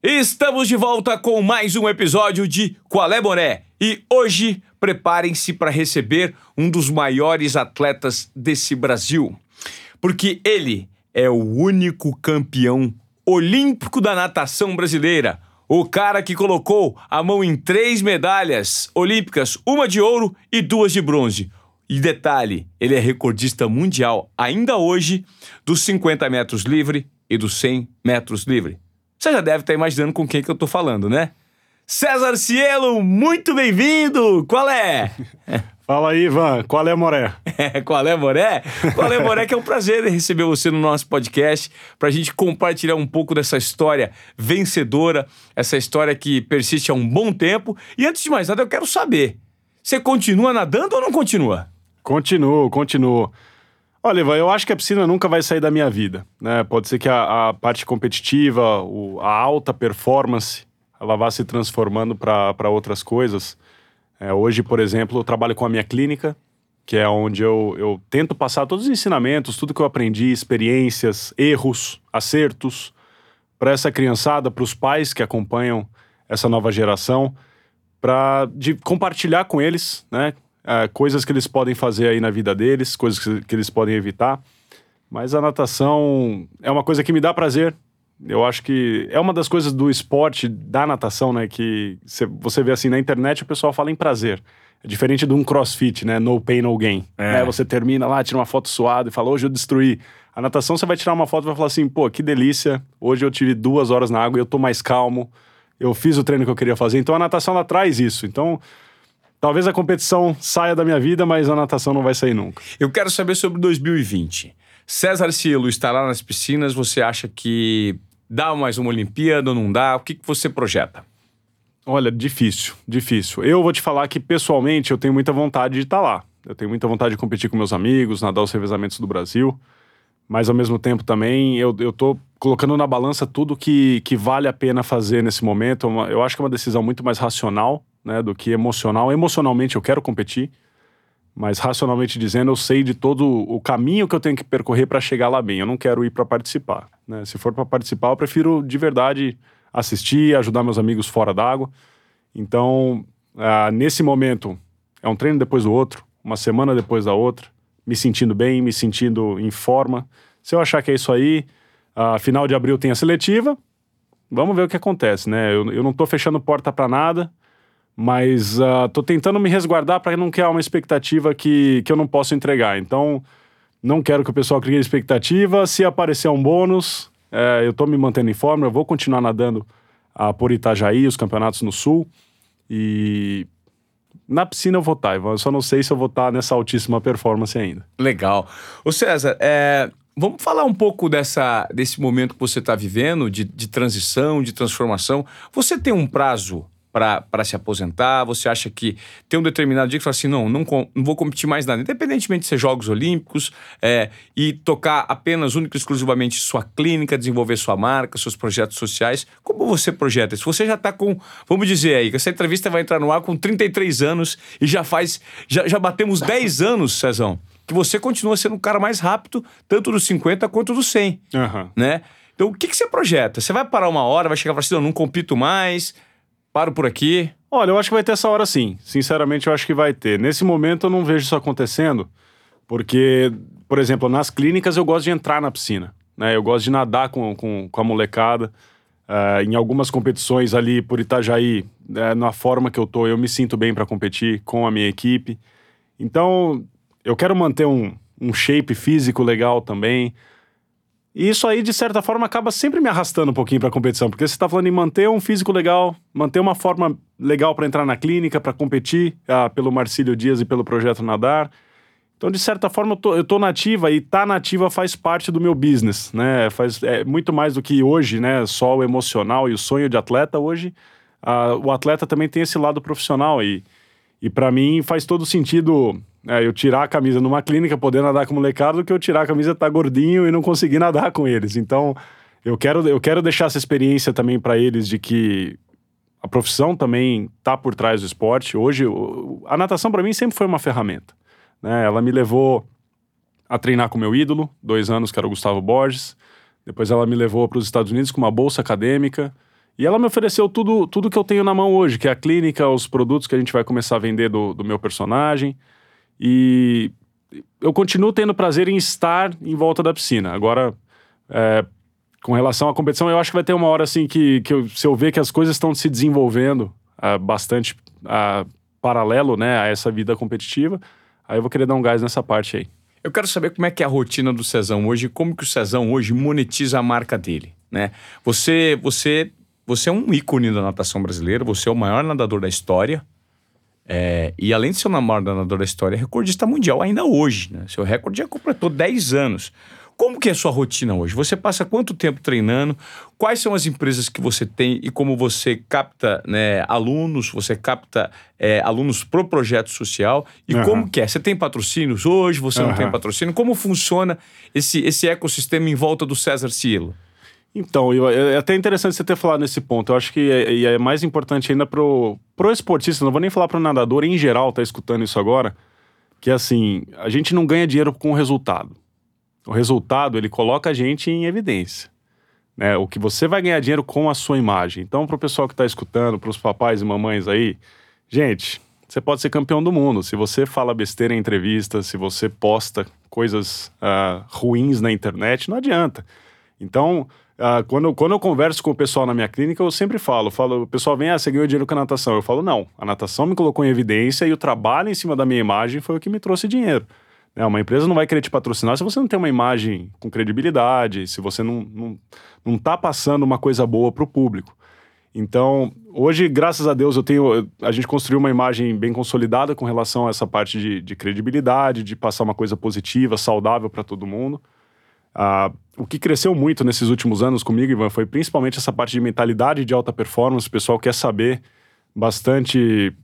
Estamos de volta com mais um episódio de Qual é Boné? E hoje preparem-se para receber um dos maiores atletas desse Brasil. Porque ele é o único campeão olímpico da natação brasileira. O cara que colocou a mão em três medalhas olímpicas, uma de ouro e duas de bronze. E detalhe, ele é recordista mundial ainda hoje dos 50 metros livre e dos 100 metros livre. Você já deve estar imaginando com quem que eu tô falando, né? César Cielo, muito bem-vindo! Qual é? Fala aí, Ivan. Qual é, Moré? Qual é, Moré? Qual é, Moré? Que é um prazer receber você no nosso podcast para a gente compartilhar um pouco dessa história vencedora, essa história que persiste há um bom tempo. E antes de mais nada, eu quero saber: você continua nadando ou não continua? Continuo, continuo. Olha, Ivan, eu acho que a piscina nunca vai sair da minha vida. Né? Pode ser que a, a parte competitiva, o, a alta performance, ela vá se transformando para outras coisas. É, hoje, por exemplo, eu trabalho com a minha clínica, que é onde eu, eu tento passar todos os ensinamentos, tudo que eu aprendi, experiências, erros, acertos, para essa criançada, para os pais que acompanham essa nova geração, para compartilhar com eles, né? É, coisas que eles podem fazer aí na vida deles, coisas que, que eles podem evitar. Mas a natação é uma coisa que me dá prazer. Eu acho que é uma das coisas do esporte, da natação, né? Que cê, você vê assim na internet, o pessoal fala em prazer. É diferente de um crossfit, né? No pain, no gain. É. Você termina lá, tira uma foto suada e fala, hoje eu destruí. A natação, você vai tirar uma foto e vai falar assim, pô, que delícia. Hoje eu tive duas horas na água e eu tô mais calmo. Eu fiz o treino que eu queria fazer. Então a natação, ela traz isso. Então Talvez a competição saia da minha vida, mas a natação não vai sair nunca. Eu quero saber sobre 2020. César Cielo estará nas piscinas. Você acha que dá mais uma Olimpíada ou não dá? O que, que você projeta? Olha, difícil, difícil. Eu vou te falar que, pessoalmente, eu tenho muita vontade de estar lá. Eu tenho muita vontade de competir com meus amigos, nadar os revezamentos do Brasil. Mas, ao mesmo tempo, também, eu, eu tô colocando na balança tudo que, que vale a pena fazer nesse momento. É eu acho que é uma decisão muito mais racional né, do que emocional. Emocionalmente eu quero competir, mas racionalmente dizendo, eu sei de todo o caminho que eu tenho que percorrer para chegar lá bem. Eu não quero ir para participar. Né? Se for para participar, eu prefiro de verdade assistir, ajudar meus amigos fora d'água. Então, ah, nesse momento, é um treino depois do outro, uma semana depois da outra, me sentindo bem, me sentindo em forma. Se eu achar que é isso aí, ah, final de abril tem a seletiva, vamos ver o que acontece, né? Eu, eu não estou fechando porta para nada. Mas uh, tô tentando me resguardar para não criar uma expectativa que, que eu não posso entregar. Então, não quero que o pessoal crie expectativa. Se aparecer um bônus, é, eu tô me mantendo em forma, eu vou continuar nadando uh, por Itajaí, os campeonatos no Sul. E na piscina eu vou estar, tá, eu só não sei se eu vou estar tá nessa altíssima performance ainda. Legal. Ô César, é, vamos falar um pouco dessa, desse momento que você está vivendo, de, de transição, de transformação. Você tem um prazo para se aposentar? Você acha que tem um determinado dia que fala assim, não, não, não vou competir mais nada, independentemente de ser Jogos Olímpicos, é, e tocar apenas, única e exclusivamente sua clínica, desenvolver sua marca, seus projetos sociais. Como você projeta isso? Você já está com, vamos dizer aí, que essa entrevista vai entrar no ar com 33 anos e já faz, já, já batemos 10 anos, Cezão, que você continua sendo o cara mais rápido, tanto dos 50 quanto dos 100, uhum. né? Então, o que, que você projeta? Você vai parar uma hora, vai chegar e falar assim, não, não compito mais, Paro por aqui. Olha, eu acho que vai ter essa hora sim. Sinceramente, eu acho que vai ter. Nesse momento, eu não vejo isso acontecendo, porque, por exemplo, nas clínicas eu gosto de entrar na piscina. Né? Eu gosto de nadar com, com, com a molecada. Uh, em algumas competições ali por Itajaí, uh, na forma que eu tô, eu me sinto bem para competir com a minha equipe. Então, eu quero manter um, um shape físico legal também. E isso aí, de certa forma, acaba sempre me arrastando um pouquinho para a competição, porque você está falando em manter um físico legal, manter uma forma legal para entrar na clínica, para competir ah, pelo Marcílio Dias e pelo Projeto Nadar. Então, de certa forma, eu tô, eu tô nativa e tá nativa faz parte do meu business, né? Faz, é muito mais do que hoje, né? Só o emocional e o sonho de atleta. Hoje, ah, o atleta também tem esse lado profissional e, e para mim faz todo sentido é, eu tirar a camisa numa clínica, poder nadar com molecada, do que eu tirar a camisa, tá gordinho e não conseguir nadar com eles. Então, eu quero, eu quero deixar essa experiência também para eles de que a profissão também tá por trás do esporte. Hoje, a natação para mim sempre foi uma ferramenta. Né? Ela me levou a treinar com meu ídolo, dois anos, que era o Gustavo Borges. Depois ela me levou para os Estados Unidos com uma bolsa acadêmica. E ela me ofereceu tudo, tudo que eu tenho na mão hoje, que é a clínica, os produtos que a gente vai começar a vender do, do meu personagem. E eu continuo tendo prazer em estar em volta da piscina. Agora, é, com relação à competição, eu acho que vai ter uma hora assim que, que eu, se eu ver que as coisas estão se desenvolvendo uh, bastante uh, paralelo né, a essa vida competitiva, aí eu vou querer dar um gás nessa parte aí. Eu quero saber como é que é a rotina do Cezão hoje, como que o Cezão hoje monetiza a marca dele, né? Você, você, você é um ícone da natação brasileira, você é o maior nadador da história, é, e além de ser o maior nadador da história, é recordista mundial ainda hoje, né? Seu recorde já completou 10 anos. Como que é a sua rotina hoje? Você passa quanto tempo treinando? Quais são as empresas que você tem e como você capta né, alunos? Você capta é, alunos pro projeto social? E uhum. como que é? Você tem patrocínios hoje? Você uhum. não tem patrocínio? Como funciona esse, esse ecossistema em volta do César Cielo? Então, eu, é até interessante você ter falado nesse ponto. Eu acho que é, é mais importante ainda pro, pro esportista, não vou nem falar pro nadador em geral, tá escutando isso agora, que assim, a gente não ganha dinheiro com o resultado o resultado ele coloca a gente em evidência. Né? O que você vai ganhar dinheiro com a sua imagem. Então, para o pessoal que está escutando, para os papais e mamães aí, gente, você pode ser campeão do mundo. Se você fala besteira em entrevista, se você posta coisas uh, ruins na internet, não adianta. Então, uh, quando, quando eu converso com o pessoal na minha clínica, eu sempre falo, falo, o pessoal vem, ah, você ganhou dinheiro com a natação. Eu falo, não, a natação me colocou em evidência e o trabalho em cima da minha imagem foi o que me trouxe dinheiro. É, uma empresa não vai querer te patrocinar se você não tem uma imagem com credibilidade, se você não, não, não tá passando uma coisa boa para o público. Então, hoje, graças a Deus, eu tenho. A gente construiu uma imagem bem consolidada com relação a essa parte de, de credibilidade, de passar uma coisa positiva, saudável para todo mundo. Ah, o que cresceu muito nesses últimos anos comigo, Ivan, foi principalmente essa parte de mentalidade de alta performance. O pessoal quer saber bastante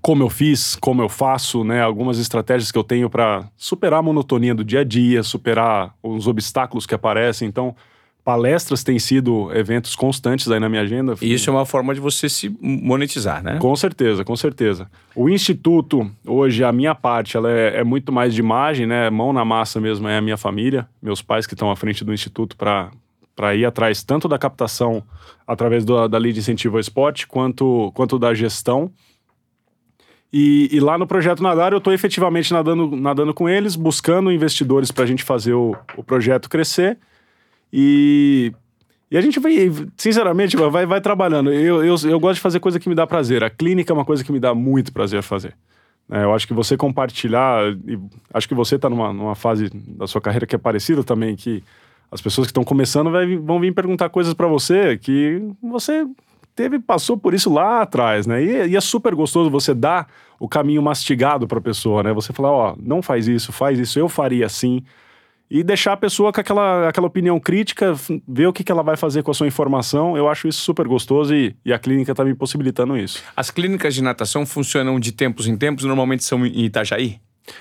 como eu fiz, como eu faço, né? Algumas estratégias que eu tenho para superar a monotonia do dia a dia, superar os obstáculos que aparecem. Então, palestras têm sido eventos constantes aí na minha agenda. E isso é uma forma de você se monetizar, né? Com certeza, com certeza. O Instituto, hoje, a minha parte, ela é, é muito mais de imagem, né? Mão na massa mesmo é a minha família, meus pais que estão à frente do Instituto para para ir atrás tanto da captação através do, da lei de incentivo ao esporte, quanto, quanto da gestão. E, e, lá no Projeto Nadar eu estou efetivamente nadando, nadando com eles, buscando investidores para a gente fazer o, o projeto crescer. E, e a gente vai, sinceramente, vai, vai trabalhando. Eu, eu, eu gosto de fazer coisa que me dá prazer. A clínica é uma coisa que me dá muito prazer fazer. É, eu acho que você compartilhar, e acho que você está numa, numa fase da sua carreira que é parecida também, que as pessoas que estão começando vai, vão vir perguntar coisas para você que você teve passou por isso lá atrás, né? E, e é super gostoso você dar o caminho mastigado para a pessoa, né? Você falar, ó, não faz isso, faz isso, eu faria assim. E deixar a pessoa com aquela, aquela opinião crítica, ver o que, que ela vai fazer com a sua informação. Eu acho isso super gostoso e, e a clínica está me possibilitando isso. As clínicas de natação funcionam de tempos em tempos, normalmente são em Itajaí?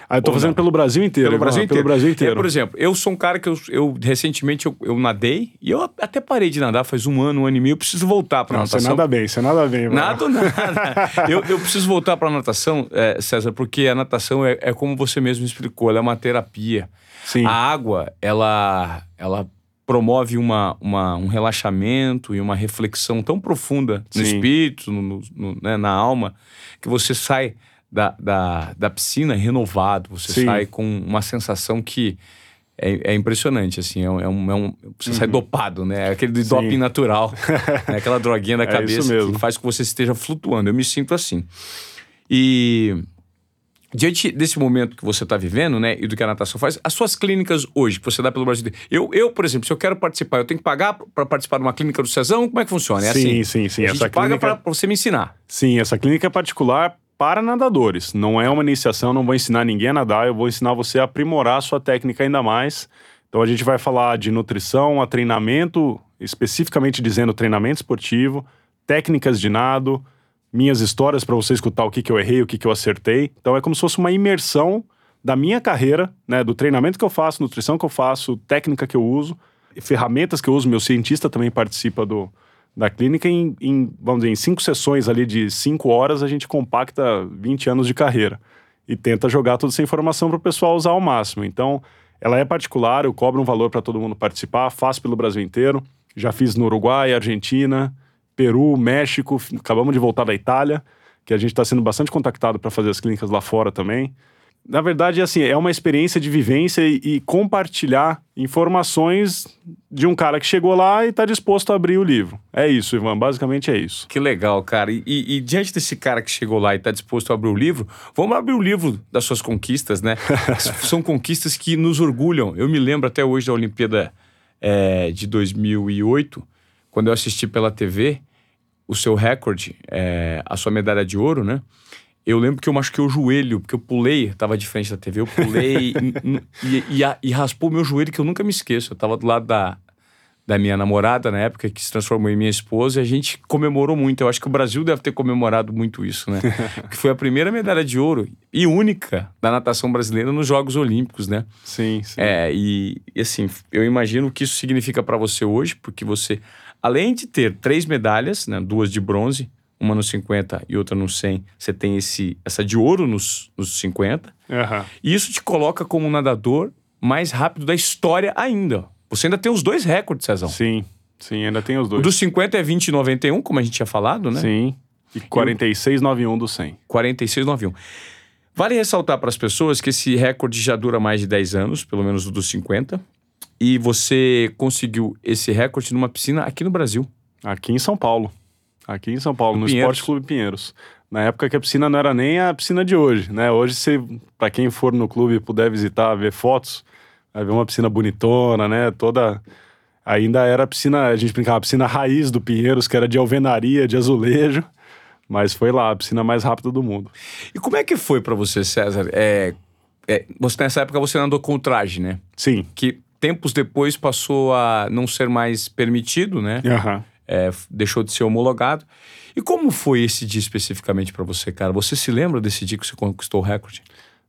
Ah, eu tô Ou fazendo não? pelo Brasil inteiro. Pelo Brasil inteiro. Pelo Brasil inteiro. É, por exemplo, eu sou um cara que eu, eu recentemente eu, eu, nadei e eu até parei de nadar faz um ano, um ano e meio. Eu preciso voltar para natação. Você nada bem, você nada bem. Mano. Nada, nada. eu, eu preciso voltar para natação, é, César, porque a natação é, é como você mesmo explicou, ela é uma terapia. Sim. A água, ela, ela promove uma, uma, um relaxamento e uma reflexão tão profunda no Sim. espírito, no, no né, na alma, que você sai da, da, da piscina renovado. Você Sim. sai com uma sensação que é, é impressionante, assim. É um, é um, é você uhum. sai dopado, né? Aquele doping natural. né? Aquela droguinha da é cabeça que faz com que você esteja flutuando. Eu me sinto assim. E diante desse momento que você está vivendo, né, e do que a natação faz, as suas clínicas hoje, que você dá pelo Brasil, eu, eu por exemplo, se eu quero participar, eu tenho que pagar para participar de uma clínica do Cezão? Como é que funciona? É sim, assim? sim, sim. A gente essa paga clínica... para você me ensinar. Sim, essa clínica é particular para nadadores. Não é uma iniciação, não vou ensinar ninguém a nadar, eu vou ensinar você a aprimorar a sua técnica ainda mais. Então a gente vai falar de nutrição, a treinamento, especificamente dizendo treinamento esportivo, técnicas de nado, minhas histórias para você escutar o que, que eu errei, o que, que eu acertei. Então é como se fosse uma imersão da minha carreira, né, do treinamento que eu faço, nutrição que eu faço, técnica que eu uso, ferramentas que eu uso. Meu cientista também participa do, da clínica em, em, vamos dizer, em cinco sessões ali de cinco horas, a gente compacta 20 anos de carreira e tenta jogar toda essa informação para o pessoal usar ao máximo. Então, ela é particular, eu cobro um valor para todo mundo participar, faço pelo Brasil inteiro, já fiz no Uruguai, Argentina Peru, México, acabamos de voltar da Itália, que a gente está sendo bastante contactado para fazer as clínicas lá fora também. Na verdade, assim, é uma experiência de vivência e, e, compartilhar informações de um cara que chegou lá e está disposto a abrir o livro. É isso, Ivan, basicamente é isso. Que legal, cara. E, e, diante desse cara que chegou lá e está disposto a abrir o livro, vamos abrir o livro das suas conquistas, né? São conquistas que nos orgulham. Eu me lembro até hoje da Olimpíada é, de 2008, quando eu assisti pela TV o seu recorde, é, a sua medalha de ouro, né? Eu lembro que eu machuquei o joelho, porque eu pulei, tava de frente da TV, eu pulei e, e, e, raspou meu joelho, que eu nunca me esqueço. Eu tava do lado da, da minha namorada na época, que se transformou em minha esposa, e a gente comemorou muito. Eu acho que o Brasil deve ter comemorado muito isso, né? que foi a primeira medalha de ouro e única da natação brasileira nos Jogos Olímpicos, né? Sim, sim. É, e, e assim, eu imagino o que isso significa para você hoje, porque você, além de ter três medalhas, né, duas de bronze, uma nos 50 e outra nos 100, você tem esse, essa de ouro nos, nos 50. Uhum. E isso te coloca como o nadador mais rápido da história ainda. Você ainda tem os dois recordes, Cezão. Sim, sim, ainda tem os dois. O dos 50 é 20,91, como a gente tinha falado, né? Sim. E 46,91 do 100. 46,91. Vale ressaltar para as pessoas que esse recorde já dura mais de 10 anos, pelo menos o dos 50. E você conseguiu esse recorde numa piscina aqui no Brasil. Aqui em São Paulo. Aqui em São Paulo, no, no Esporte Clube Pinheiros. Na época que a piscina não era nem a piscina de hoje, né? Hoje, se para quem for no clube e puder visitar, ver fotos, vai ver uma piscina bonitona, né? Toda ainda era a piscina, a gente brincava, a piscina raiz do Pinheiros, que era de alvenaria, de azulejo, mas foi lá a piscina mais rápida do mundo. E como é que foi para você, César? É, é, você nessa época você andou com traje, né? Sim. Que tempos depois passou a não ser mais permitido, né? Aham. Uhum é, deixou de ser homologado. E como foi esse dia especificamente para você, cara? Você se lembra desse dia que você conquistou o recorde?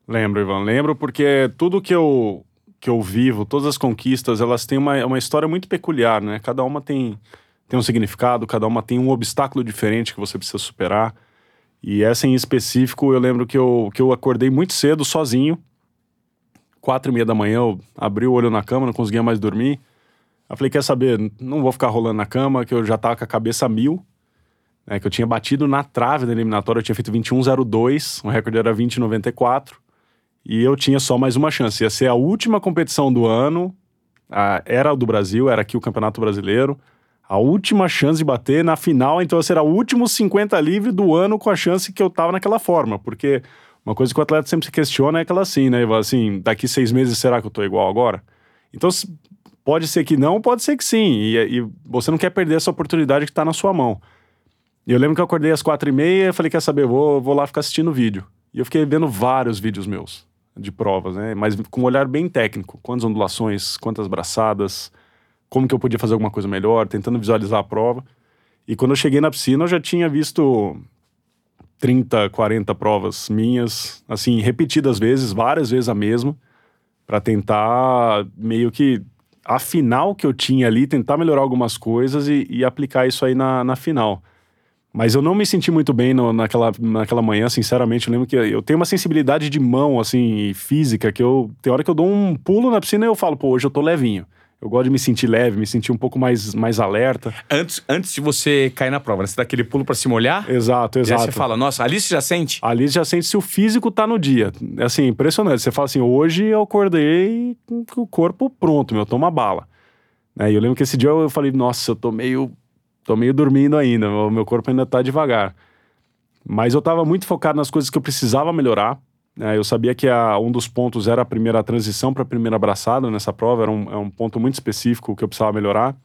Lembro, Ivan. Lembro porque tudo que eu, que eu vivo, todas as conquistas, elas têm uma, uma história muito peculiar, né? Cada uma tem, tem um significado, cada uma tem um obstáculo diferente que você precisa superar. E essa em específico, eu lembro que eu, que eu acordei muito cedo, sozinho. Quatro e meia da manhã, eu abri o olho na cama, não conseguia mais dormir. Eu falei, quer saber, não vou ficar rolando na cama, que eu já tava com a cabeça mil, né, que eu tinha batido na trave da eliminatória, eu tinha feito 21,02, o recorde era 20,94, e eu tinha só mais uma chance. Ia ser a última competição do ano, a, era do Brasil, era aqui o Campeonato Brasileiro, a última chance de bater na final, então será o último 50 livre do ano com a chance que eu tava naquela forma, porque uma coisa que o atleta sempre se questiona é aquela assim, né, assim, daqui seis meses será que eu tô igual agora? Então, Pode ser que não, pode ser que sim. E, e você não quer perder essa oportunidade que está na sua mão. E eu lembro que eu acordei às quatro e meia falei, quer saber, vou, vou lá ficar assistindo vídeo. E eu fiquei vendo vários vídeos meus de provas, né? Mas com um olhar bem técnico. Quantas ondulações, quantas braçadas, como que eu podia fazer alguma coisa melhor, tentando visualizar a prova. E quando eu cheguei na piscina, eu já tinha visto 30, 40 provas minhas, assim, repetidas vezes, várias vezes a mesma, para tentar meio que a final que eu tinha ali, tentar melhorar algumas coisas e, e aplicar isso aí na, na final. Mas eu não me senti muito bem no, naquela, naquela manhã, sinceramente. Eu lembro que eu tenho uma sensibilidade de mão, assim, física, que eu. Tem hora que eu dou um pulo na piscina e eu falo, pô, hoje eu tô levinho. Eu gosto de me sentir leve, me sentir um pouco mais, mais alerta. Antes, antes de você cair na prova, né? você dá aquele pulo para se molhar? Exato, exato. E aí você fala, nossa, ali você já sente? Ali você já sente se o físico tá no dia. É assim, impressionante. Você fala assim, hoje eu acordei com o corpo pronto, meu, toma bala. É, e eu lembro que esse dia eu falei, nossa, eu tô meio, tô meio dormindo ainda, o meu corpo ainda tá devagar. Mas eu tava muito focado nas coisas que eu precisava melhorar. É, eu sabia que a, um dos pontos era a primeira transição para a primeira abraçada nessa prova, era um, é um ponto muito específico que eu precisava melhorar.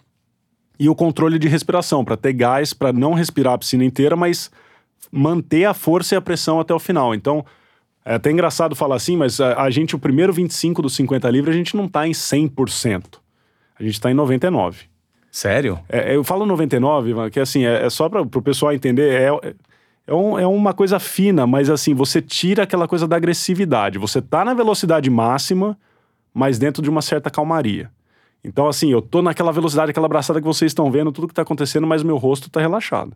E o controle de respiração, para ter gás, para não respirar a piscina inteira, mas manter a força e a pressão até o final. Então, é até engraçado falar assim, mas a, a gente, o primeiro 25 dos 50 livres, a gente não está em 100%. A gente está em 99%. Sério? É, eu falo 99, que assim, é, é só para o pessoal entender, é, é, um, é uma coisa fina, mas assim, você tira aquela coisa da agressividade. Você tá na velocidade máxima, mas dentro de uma certa calmaria. Então, assim, eu tô naquela velocidade, aquela abraçada que vocês estão vendo, tudo que tá acontecendo, mas meu rosto tá relaxado.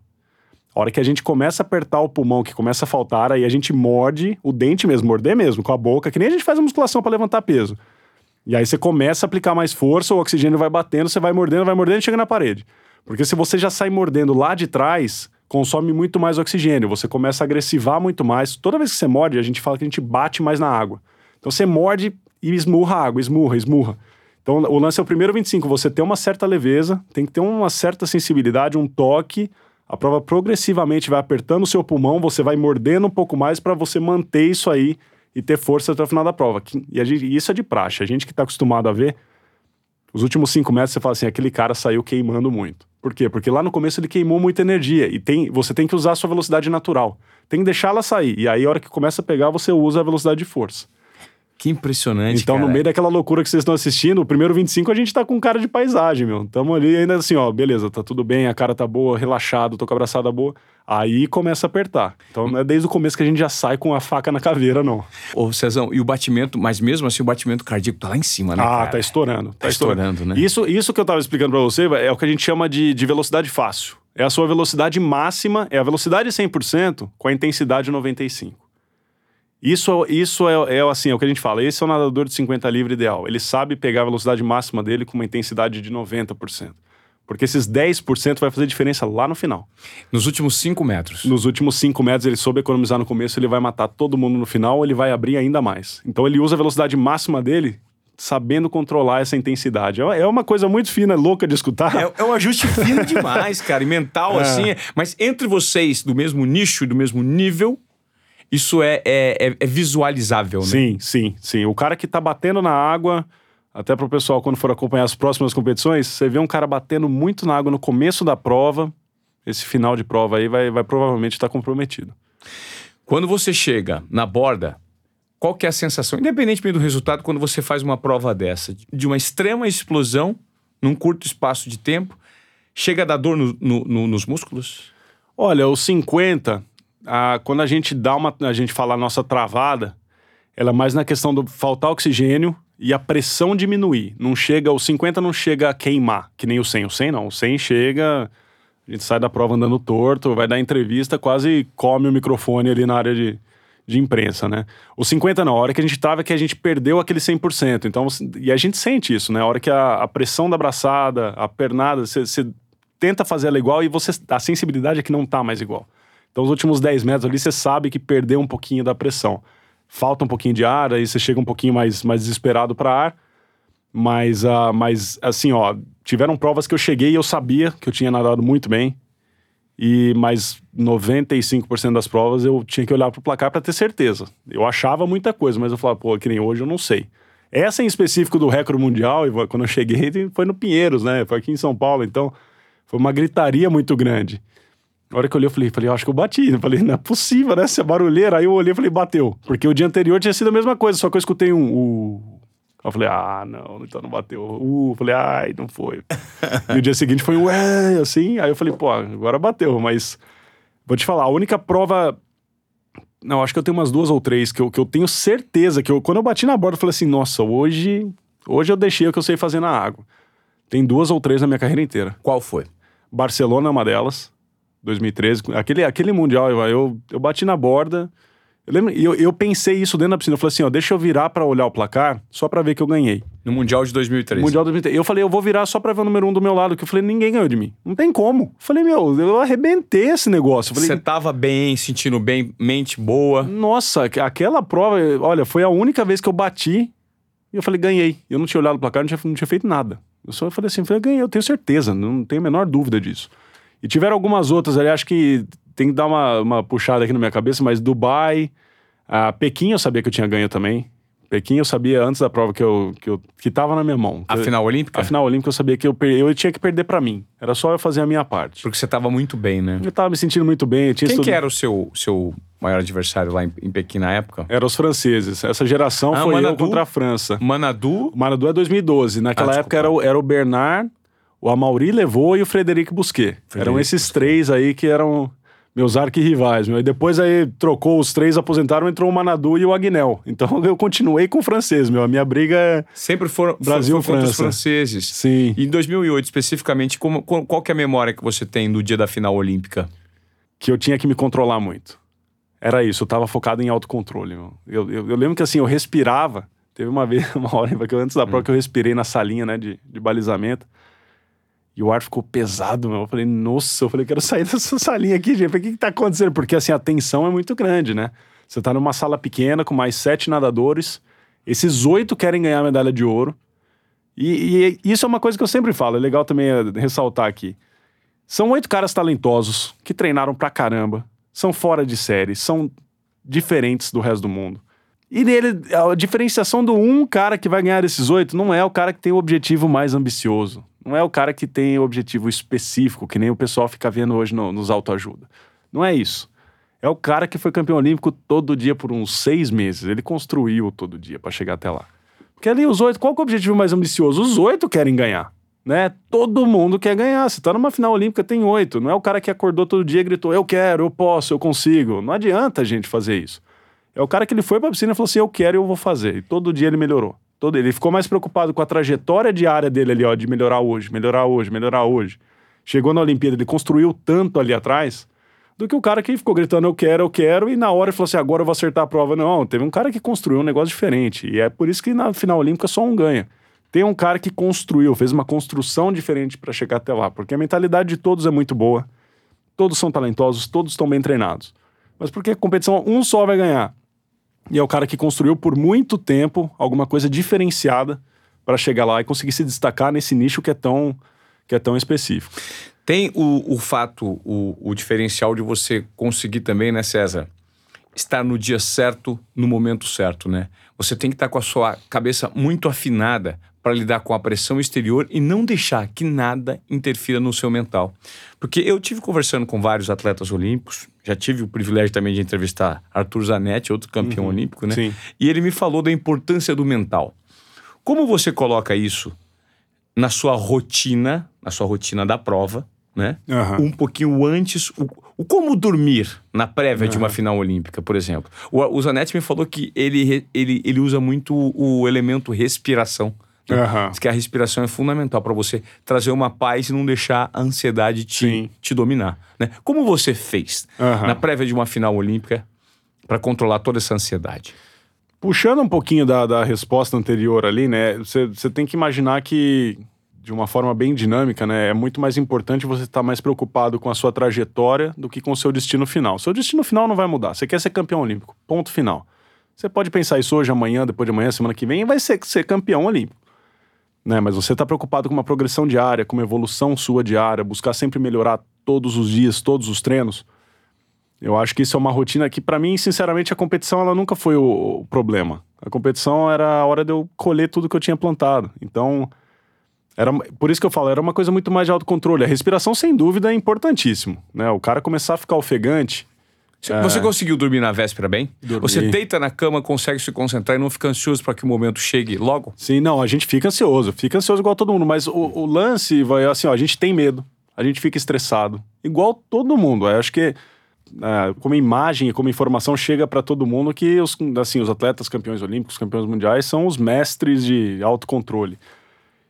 A hora que a gente começa a apertar o pulmão, que começa a faltar, aí a gente morde o dente mesmo, morder mesmo, com a boca, que nem a gente faz a musculação para levantar peso. E aí você começa a aplicar mais força, o oxigênio vai batendo, você vai mordendo, vai mordendo e chega na parede. Porque se você já sai mordendo lá de trás, consome muito mais oxigênio, você começa a agressivar muito mais. Toda vez que você morde, a gente fala que a gente bate mais na água. Então você morde e esmurra a água, esmurra, esmurra. Então o lance é o primeiro 25, você tem uma certa leveza, tem que ter uma certa sensibilidade, um toque. A prova progressivamente vai apertando o seu pulmão, você vai mordendo um pouco mais para você manter isso aí e ter força até o final da prova. E gente, isso é de praxe. A gente que está acostumado a ver, os últimos cinco metros você fala assim, aquele cara saiu queimando muito. Por quê? Porque lá no começo ele queimou muita energia e tem, você tem que usar a sua velocidade natural. Tem que deixar ela sair. E aí, a hora que começa a pegar, você usa a velocidade de força. Que impressionante. Então, cara. no meio daquela loucura que vocês estão assistindo, o primeiro 25 a gente tá com cara de paisagem, meu. Tamo ali ainda assim, ó, beleza, tá tudo bem, a cara tá boa, relaxado, tô com a abraçada boa. Aí começa a apertar. Então não é desde o começo que a gente já sai com a faca na caveira, não. Ô, Cezão, e o batimento, mas mesmo assim o batimento cardíaco tá lá em cima, né? Ah, cara? tá estourando. Tá, Tá estourando, né? Isso, isso que eu tava explicando pra você é o que a gente chama de, de velocidade fácil. É a sua velocidade máxima, é a velocidade 100% com a intensidade 95%. Isso, isso é, é assim, é o que a gente fala. Esse é o nadador de 50 livre ideal. Ele sabe pegar a velocidade máxima dele com uma intensidade de 90%. Porque esses 10% vai fazer diferença lá no final. Nos últimos cinco metros. Nos últimos 5 metros, ele soube economizar no começo, ele vai matar todo mundo no final, ou ele vai abrir ainda mais. Então ele usa a velocidade máxima dele, sabendo controlar essa intensidade. É é uma coisa muito fina, louca de escutar. É, é um ajuste fino demais, cara, e mental, É. assim. é- Mas entre vocês, do mesmo nicho, do mesmo nível, isso é, é, é- é visualizável, né? Sim, sim, sim. O cara que tá batendo na água, até pro pessoal quando for acompanhar as próximas competições, você vê um cara batendo muito na água no começo da prova, esse final de prova aí vai, vai provavelmente estar comprometido. Quando você chega na borda, qual que é a sensação, independentemente do resultado, quando você faz uma prova dessa? De uma extrema explosão num curto espaço de tempo, chega a dar dor no- no- no- nos músculos? Olha, os 50, ah, quando a gente dá uma. A gente fala a nossa travada, ela é mais na questão do faltar oxigênio e a pressão diminuir. Não chega, o 50 não chega a queimar, que nem o 100. O 100 não. O 100 chega. A gente sai da prova andando torto, vai dar entrevista, quase come o microfone ali na área de, de imprensa, né? O 50 não, a hora que a gente tava é que a gente perdeu aquele 100%. Então, e a gente sente isso, né? A hora que a, a pressão da braçada, a pernada, você tenta fazer ela igual e você a sensibilidade é que não tá mais igual. Então, os últimos 10 metros ali, você sabe que perdeu um pouquinho da pressão. Falta um pouquinho de ar, aí você chega um pouquinho mais, mais desesperado para ar. Mas, ah, mas, assim, ó, tiveram provas que eu cheguei e eu sabia que eu tinha nadado muito bem. E mais 95% das provas eu tinha que olhar pro placar para ter certeza. Eu achava muita coisa, mas eu falava, pô, que nem hoje eu não sei. Essa em específico do recorde mundial, quando eu cheguei, foi no Pinheiros, né? Foi aqui em São Paulo, então foi uma gritaria muito grande. Na hora que eu olhei, eu falei, falei, acho que eu bati. Eu falei, não é possível, né? Essa barulheira. Aí eu olhei e falei, bateu. Porque o dia anterior tinha sido a mesma coisa, só que eu escutei um. Uh. Eu falei, ah, não, então não bateu. Uh, falei, ai, não foi. e o dia seguinte foi um ué, assim. Aí eu falei, pô, agora bateu. Mas vou te falar, a única prova. Não, acho que eu tenho umas duas ou três que eu, que eu tenho certeza que eu, quando eu bati na borda, eu falei assim, nossa, hoje, hoje eu deixei o que eu sei fazer na água. Tem duas ou três na minha carreira inteira. Qual foi? Barcelona é uma delas, 2013. Aquele, aquele Mundial, eu, eu, eu bati na borda. Eu, lembro, eu, eu pensei isso dentro da piscina. Eu falei assim: ó, deixa eu virar pra olhar o placar, só pra ver que eu ganhei. No Mundial de 2013. Mundial 2013. Eu falei: eu vou virar só pra ver o número um do meu lado. Que eu falei: ninguém ganhou de mim. Não tem como. Eu falei: meu, eu arrebentei esse negócio. Falei: Você tava bem, sentindo bem, mente boa. nossa, aqu- aquela prova, olha, foi a única vez que eu bati e eu falei: ganhei. Eu não tinha olhado o placar, não tinha, não tinha feito nada. Eu só falei assim: eu falei, ganhei, eu tenho certeza, não tenho a menor dúvida disso. E tiveram algumas outras ali, acho que tem que dar uma, uma puxada aqui na minha cabeça, mas Dubai, a Pequim eu sabia que eu tinha ganho também. Pequim eu sabia antes da prova que eu que, eu, que tava na minha mão. A final olímpica? A final olímpica eu sabia que eu, per- eu tinha que perder pra mim. Era só eu fazer a minha parte. Porque você tava muito bem, né? Eu tava me sentindo muito bem. Eu Quem estu- que era o seu, seu maior adversário lá em, em Pequim na época? Eram os franceses. Essa geração Ah, foi eu Manadu? contra a França. Manadu. Manadu é 2012. Naquela Ah, época era o, era o Bernard, o Amaury Levaux e o Frederic Busquet. eram esses três aí que eram meus arquirrivais. Meu. E depois aí trocou os três, aposentaram, entrou o Manadu e o Agnel. Então eu continuei com o francês, meu. A minha briga é... Sempre foram Brasil, foi contra os franceses. Sim. E em 2008, especificamente, como, qual, que é a memória que você tem do dia da final olímpica? que eu tinha que me controlar muito. Era isso, eu tava focado em autocontrole. meu. Eu, eu, eu lembro que assim, eu respirava. Teve uma vez, uma hora que eu, antes da prova, que eu respirei na salinha, né, de, de balizamento. E o ar ficou pesado, meu. Eu falei, nossa, eu falei, quero sair dessa salinha aqui, gente. O que que tá acontecendo? Porque, assim, a tensão é muito grande, né? Você tá numa sala pequena com mais sete nadadores. Esses oito querem ganhar a medalha de ouro. E, e isso é uma coisa que eu sempre falo, é legal também é, ressaltar aqui. São oito caras talentosos que treinaram pra caramba, são fora de série, são diferentes do resto do mundo. E nele, a diferenciação do um cara que vai ganhar esses oito não é o cara que tem o objetivo mais ambicioso. Não é o cara que tem objetivo específico, que nem o pessoal fica vendo hoje no, nos autoajuda. Não é isso. É o cara que foi campeão olímpico todo dia por uns seis meses. Ele construiu todo dia para chegar até lá. Porque ali os oito, qual é o objetivo mais ambicioso? Os oito querem ganhar. Né? Todo mundo quer ganhar. Você tá numa final olímpica, tem oito. Não é o cara que acordou todo dia e gritou: Eu quero, eu posso, eu consigo. Não adianta a gente fazer isso. É o cara que ele foi pra piscina e falou assim: Eu quero e eu vou fazer. E todo dia ele melhorou. Todo, ele ficou mais preocupado com a trajetória diária dele ali, ó, de melhorar hoje, melhorar hoje, melhorar hoje. Chegou na Olimpíada, ele construiu tanto ali atrás do que o cara que ficou gritando eu quero, eu quero, e na hora ele falou assim, agora eu vou acertar a prova. Não, teve um cara que construiu um negócio diferente. E é por isso que na final olímpica só um ganha. Tem um cara que construiu, fez uma construção diferente para chegar até lá, porque a mentalidade de todos é muito boa. Todos são talentosos, todos estão bem treinados. Mas porque a competição um só vai ganhar. E é o cara que construiu por muito tempo alguma coisa diferenciada para chegar lá e conseguir se destacar nesse nicho que é tão, que é tão específico. Tem o, o fato, o, o diferencial de você conseguir também, né, César? Estar no dia certo, no momento certo, né? Você tem que estar com a sua cabeça muito afinada para lidar com a pressão exterior e não deixar que nada interfira no seu mental. Porque eu tive conversando com vários atletas olímpicos, já tive o privilégio também de entrevistar Arthur Zanetti, outro campeão uhum, olímpico, né? Sim. E ele me falou da importância do mental. Como você coloca isso na sua rotina, na sua rotina da prova, né? Uhum. Um pouquinho antes, o, o, como dormir na prévia uhum. de uma final olímpica, por exemplo. O, o Zanetti me falou que ele, ele, ele usa muito o elemento respiração. Né? Uhum. Diz que a respiração é fundamental para você trazer uma paz e não deixar a ansiedade te, te dominar. Né? Como você fez na prévia de uma final olímpica para controlar toda essa ansiedade? Puxando um pouquinho da, da resposta anterior ali, né? Você tem que imaginar que de uma forma bem dinâmica, né? É muito mais importante você estar tá mais preocupado com a sua trajetória do que com o seu destino final. Seu destino final não vai mudar. Você quer ser campeão olímpico. Ponto final. Você pode pensar isso hoje, amanhã, depois de amanhã, semana que vem, e vai ser, ser campeão olímpico. Né? Mas você está preocupado com uma progressão diária, com uma evolução sua diária, buscar sempre melhorar todos os dias, todos os treinos. Eu acho que isso é uma rotina que, para mim, sinceramente, a competição ela nunca foi o, problema. A competição era a hora de eu colher tudo que eu tinha plantado. Então, era, por isso que eu falo, era uma coisa muito mais de autocontrole. A respiração, sem dúvida, é importantíssimo. Né? O cara começar a ficar ofegante. Você é... conseguiu dormir na véspera bem? Dormi. Você deita na cama, consegue se concentrar e não fica ansioso para que o momento chegue logo? Sim, não, a gente fica ansioso, fica ansioso igual todo mundo, mas o, o lance vai assim, ó, a gente tem medo, a gente fica estressado, igual todo mundo. Eu acho que é, como imagem e como informação chega para todo mundo que os, assim, os atletas campeões olímpicos, campeões mundiais são os mestres de autocontrole.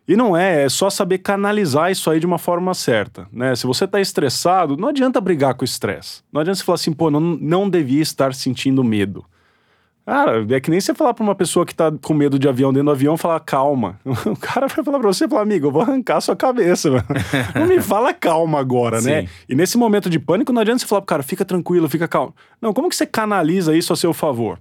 E não é, é só saber canalizar isso aí de uma forma certa, né? Se você tá estressado, não adianta brigar com o estresse. Não adianta você falar assim, pô, não, não devia estar sentindo medo. Cara, é que nem você falar pra uma pessoa que tá com medo de avião dentro do avião, falar calma. O cara vai falar pra você, falar, amigo, eu vou arrancar a sua cabeça. não me fala calma agora, né? Sim. né? E nesse momento de pânico, não adianta você falar pro cara, fica tranquilo, fica calmo. Não, como que você canaliza isso a seu favor?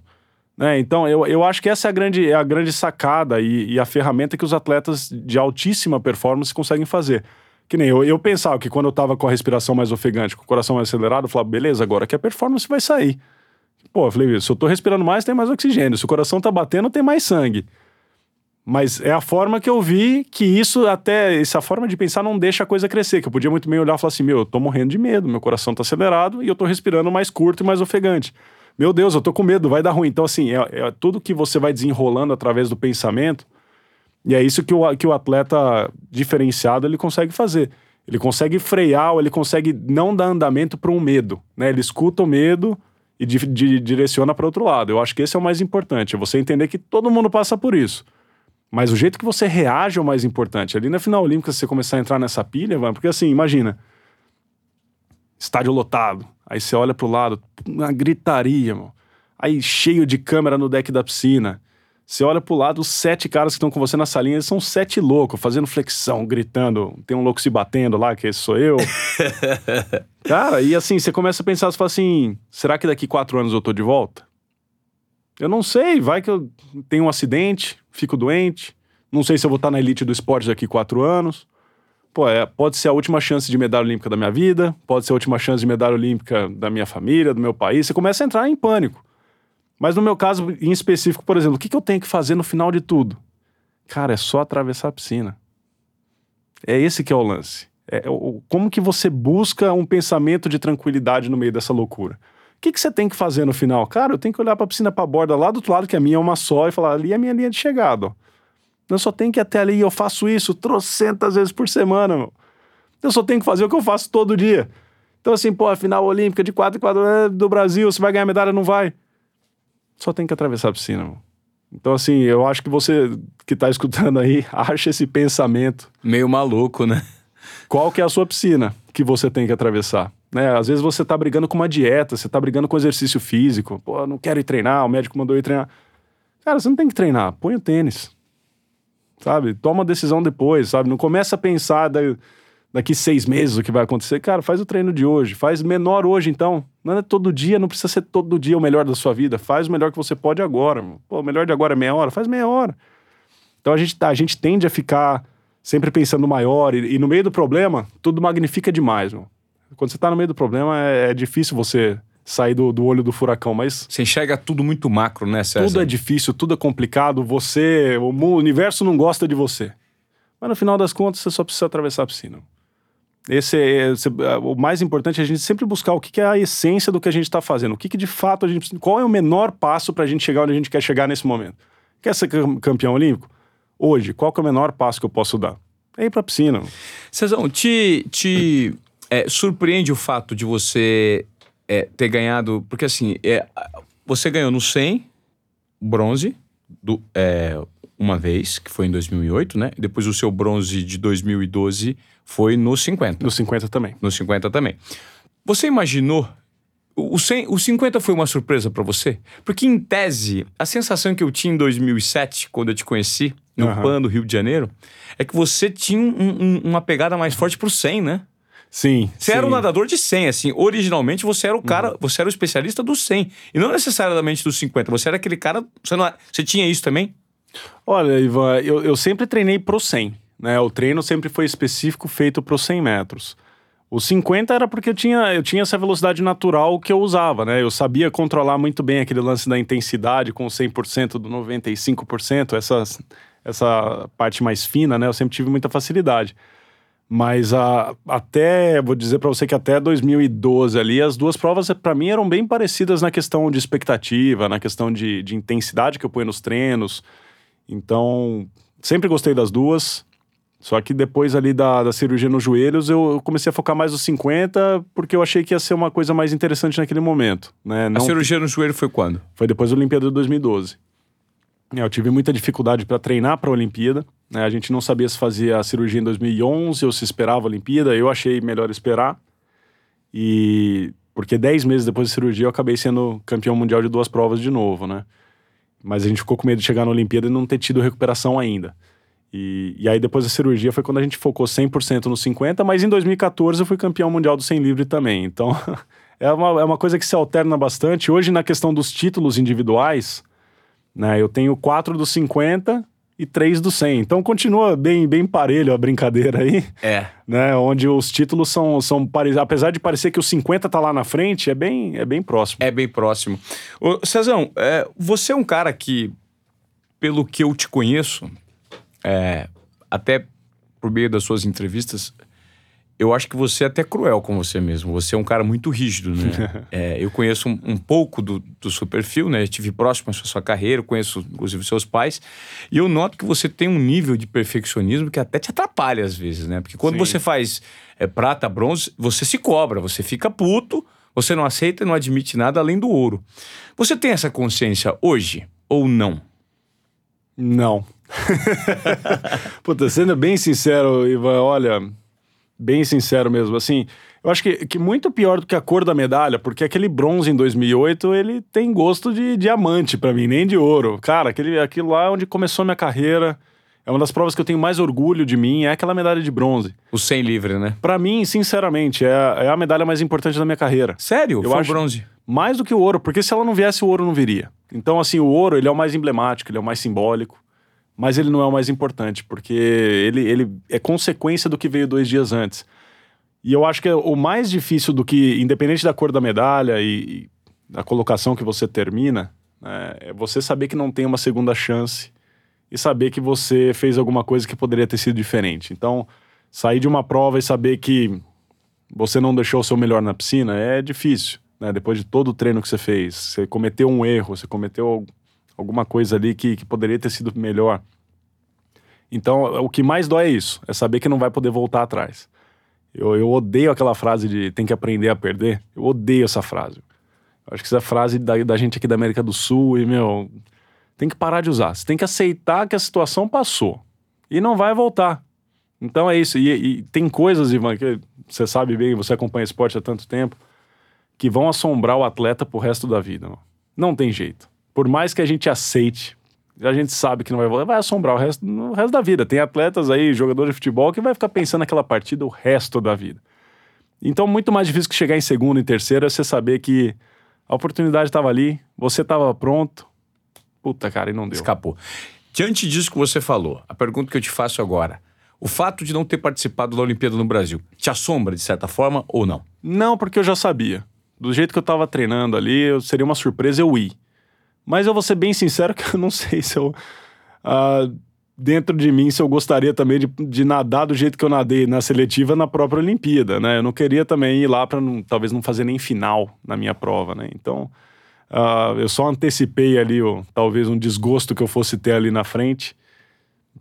Né? Então, eu, eu acho que essa é a grande, é a grande sacada e, e, a ferramenta que os atletas de altíssima performance conseguem fazer. Que nem eu, eu pensava que quando eu tava com a respiração mais ofegante, com o coração mais acelerado, eu falava, beleza, agora que a performance vai sair. Pô, eu falei, se eu tô respirando mais, tem mais oxigênio. Se o coração tá batendo, tem mais sangue. Mas é a forma que eu vi que isso, até essa forma de pensar, não deixa a coisa crescer. Que eu podia muito bem olhar e falar assim: meu, eu tô morrendo de medo, meu coração tá acelerado e eu tô respirando mais curto e mais ofegante meu Deus, eu tô com medo, vai dar ruim. Então, assim, é, é tudo que você vai desenrolando através do pensamento, e é isso que o, que o atleta diferenciado ele consegue fazer. Ele consegue frear, ou ele consegue não dar andamento para um medo, né? Ele escuta o medo e di, di, direciona para outro lado. Eu acho que esse é o mais importante, é você entender que todo mundo passa por isso. Mas o jeito que você reage é o mais importante. Ali na final olímpica, você começar a entrar nessa pilha, porque assim, imagina, estádio lotado, Aí você olha pro lado, uma gritaria, mano. Aí cheio de câmera no deck da piscina. Você olha pro lado, os sete caras que estão com você na salinha, eles são sete loucos, fazendo flexão, gritando. Tem um louco se batendo lá, que esse sou eu. Cara, e assim, você começa a pensar, você fala assim: será que daqui quatro anos eu tô de volta? Eu não sei, vai que eu tenho um acidente, fico doente. Não sei se eu vou estar na elite do esporte daqui quatro anos. Pô, é, pode ser a última chance de medalha olímpica da minha vida, pode ser a última chance de medalha olímpica da minha família, do meu país. Você começa a entrar em pânico. Mas no meu caso em específico, por exemplo, o que, que eu tenho que fazer no final de tudo? Cara, é só atravessar a piscina. É esse que é o lance. É, como que você busca um pensamento de tranquilidade no meio dessa loucura? O que, que você tem que fazer no final? Cara, eu tenho que olhar para a piscina, para a borda lá do outro lado, que a minha é uma só, e falar, ali é a minha linha de chegada. Ó. Eu só tenho que ir até ali, eu faço isso trocentas vezes por semana. Meu. Eu só tenho que fazer o que eu faço todo dia. Então, assim, pô, a final olímpica de 4 e 4 é do Brasil, você vai ganhar medalha? Não vai só tem que atravessar a piscina. Mano. Então, assim, eu acho que você que tá escutando aí, acha esse pensamento. Meio maluco, né? Qual que é a sua piscina que você tem que atravessar? Né? Às vezes você tá brigando com uma dieta, você tá brigando com exercício físico. Pô, não quero ir treinar, o médico mandou ir treinar. Cara, você não tem que treinar, põe o tênis. Sabe? Toma decisão depois, sabe? Não começa a pensar da, daqui seis meses o que vai acontecer. Cara, faz o treino de hoje, faz menor hoje então. Não é todo dia, não precisa ser todo dia o melhor da sua vida. Faz o melhor que você pode agora. Pô, o melhor de agora é meia hora, faz meia hora. Então a gente, tá, a gente tende a ficar sempre pensando maior e, e no meio do problema, tudo magnifica demais. Meu. Quando você está no meio do problema, é, é difícil você sair do, do, olho do furacão, mas... Você enxerga tudo muito macro, né, César? Tudo é difícil, tudo é complicado, você... O universo não gosta de você. Mas no final das contas, você só precisa atravessar a piscina. Esse é, esse é, o mais importante é a gente sempre buscar o que, que é a essência do que a gente está fazendo. O que, que de fato a gente. Qual é o menor passo para a gente chegar onde a gente quer chegar nesse momento? Quer ser campeão olímpico? Hoje, qual é o menor passo que eu posso dar? É ir para a piscina. Cezão, te, te é, surpreende o fato de você é, ter ganhado. Porque assim, é, você ganhou no 100 bronze do, é, uma vez, que foi em 2008, né? Depois o seu bronze de 2012 foi no 50. No 50 também. No 50 também. Você imaginou. O, 100, o 50 foi uma surpresa para você? Porque, em tese, a sensação que eu tinha em 2007, quando eu te conheci, no uhum. PAN do Rio de Janeiro, é que você tinha um, um, uma pegada mais forte pro 100, né? Sim. Você sim. era um nadador de 100, assim. Originalmente você era o cara, uhum. você era o especialista do 100. E não necessariamente do 50. Você era aquele cara. Você, não, você tinha isso também? Olha, Ivan, eu, eu sempre treinei pro 100. Né? O treino sempre foi específico, feito para os 100 metros. Os 50 era porque eu tinha, eu tinha essa velocidade natural que eu usava, né? Eu sabia controlar muito bem aquele lance da intensidade com 100% do 95%, essa, essa parte mais fina, né? Eu sempre tive muita facilidade. Mas a, até, vou dizer para você que até 2012 ali, as duas provas para mim eram bem parecidas na questão de expectativa, na questão de, de intensidade que eu ponho nos treinos. Então, sempre gostei das duas. Só que depois ali da, da cirurgia nos joelhos, eu comecei a focar mais nos 50, porque eu achei que ia ser uma coisa mais interessante naquele momento. Né? Não... A cirurgia no joelho foi quando? Foi depois da Olimpíada de 2012. É, eu tive muita dificuldade para treinar para a Olimpíada. Né? A gente não sabia se fazia a cirurgia em 2011 ou se esperava a Olimpíada. Eu achei melhor esperar. E porque 10 meses depois da cirurgia eu acabei sendo campeão mundial de duas provas de novo, né? Mas a gente ficou com medo de chegar na Olimpíada e não ter tido recuperação ainda. E, e aí depois da cirurgia foi quando a gente focou 100% no 50, mas em 2014 eu fui campeão mundial do 100 livre também. Então é, uma, é uma coisa que se alterna bastante. Hoje na questão dos títulos individuais, né, eu tenho quatro dos 50 e três do 100. Então continua bem, bem parelho a brincadeira aí. É. Né, onde os títulos são, são apesar de parecer que o 50 tá lá na frente, é bem, é bem próximo. É bem próximo. Ô, Cezão, é, você é um cara que, pelo que eu te conheço, é, até por meio das suas entrevistas, eu acho que você é até cruel com você mesmo. Você é um cara muito rígido, né? é, eu conheço um, um, pouco do, do seu perfil, né? Estive próximo à sua carreira, conheço inclusive seus pais. E eu noto que você tem um nível de perfeccionismo que até te atrapalha às vezes, né? Porque quando Sim. você faz é, prata, bronze, você se cobra, você fica puto, você não aceita e não admite nada além do ouro. Você tem essa consciência hoje ou não? Não. Puta, sendo bem sincero, Ivan, olha, bem sincero mesmo, assim, Eu acho que, que muito pior do que a cor da medalha, porque aquele bronze em 2008, ele tem gosto de diamante para mim, nem de ouro. Cara, aquele, aquilo lá é onde começou a minha carreira. É uma das provas que eu tenho mais orgulho de mim, é aquela medalha de bronze. O 100 livre, né? Para mim, sinceramente, é, é a medalha mais importante da minha carreira. Sério? Eu Foi acho- o bronze. Mais do que o ouro, porque se ela não viesse, o ouro não viria. Então, assim, o ouro, ele é o mais emblemático, ele é o mais simbólico, mas ele não é o mais importante, porque ele, ele é consequência do que veio dois dias antes. E eu acho que é o mais difícil do que, independente da cor da medalha e, e da colocação que você termina, né, é você saber que não tem uma segunda chance e saber que você fez alguma coisa que poderia ter sido diferente. Então, sair de uma prova e saber que você não deixou o seu melhor na piscina é difícil, né? Depois de todo o treino que você fez, você cometeu um erro, você cometeu alguma coisa ali que, que poderia ter sido melhor. Então, o que mais dói é isso, é saber que não vai poder voltar atrás. Eu, eu odeio aquela frase de tem que aprender a perder. Eu odeio essa frase. Eu acho que essa frase da, da gente aqui da América do Sul e, meu, tem que parar de usar. Você tem que aceitar que a situação passou e não vai voltar. Então é isso. E, e tem coisas, Ivan, que você sabe bem, você acompanha esporte há tanto tempo, que vão assombrar o atleta pro resto da vida. Não, não tem jeito. Por mais que a gente aceite, a gente sabe que não vai voltar, vai assombrar o resto, resto da vida. Tem atletas aí, jogadores de futebol, que vai ficar pensando naquela partida o resto da vida. Então, muito mais difícil que chegar em segundo e terceiro é você saber que a oportunidade estava ali, você estava pronto. Puta, cara, e não deu. Escapou. Diante disso que você falou, a pergunta que eu te faço agora: o fato de não ter participado da Olimpíada no Brasil te assombra de certa forma ou não? Não, porque eu já sabia. Do jeito que eu tava treinando ali, seria uma surpresa eu ir. Mas eu vou ser bem sincero que eu não sei se eu. ah, dentro de mim, se eu gostaria também de, de nadar do jeito que eu nadei na seletiva na própria Olimpíada, né? Eu não queria também ir lá para talvez não fazer nem final na minha prova, né? Então, ah, eu só antecipei ali, o, talvez, um desgosto que eu fosse ter ali na frente.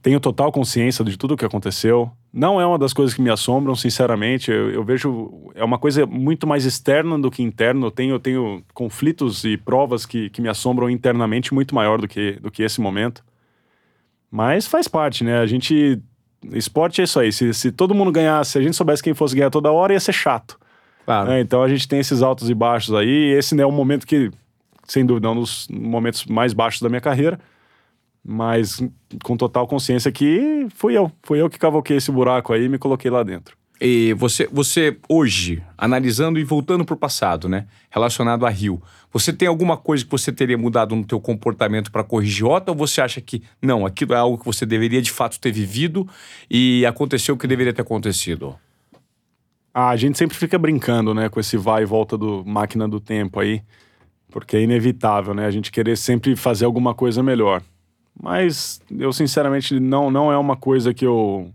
Tenho total consciência de tudo o que aconteceu. Não é uma das coisas que me assombram, sinceramente. Eu, eu vejo. É uma coisa muito mais externa do que interna. Eu tenho, eu tenho conflitos e provas que, que me assombram internamente muito maior do que, do que esse momento. Mas faz parte, né? A gente. Esporte é isso aí. Se, se todo mundo ganhasse, se a gente soubesse quem fosse ganhar toda hora, ia ser chato. Claro. né? Então a gente tem esses altos e baixos aí. E esse né, é um momento que, sem dúvida, é um dos momentos mais baixos da minha carreira. Mas com total consciência que fui eu. Fui eu que cavoquei esse buraco aí e me coloquei lá dentro. E você, você hoje, analisando e voltando para o passado, né? Relacionado a Rio, você tem alguma coisa que você teria mudado no teu comportamento para corrigir Ota ou você acha que não, aquilo é algo que você deveria de fato ter vivido e aconteceu o que deveria ter acontecido? Ah, a gente sempre fica brincando, né, com esse vai e volta do máquina do tempo aí, porque é inevitável, né, a gente querer sempre fazer alguma coisa melhor. Mas eu sinceramente não não é uma coisa que eu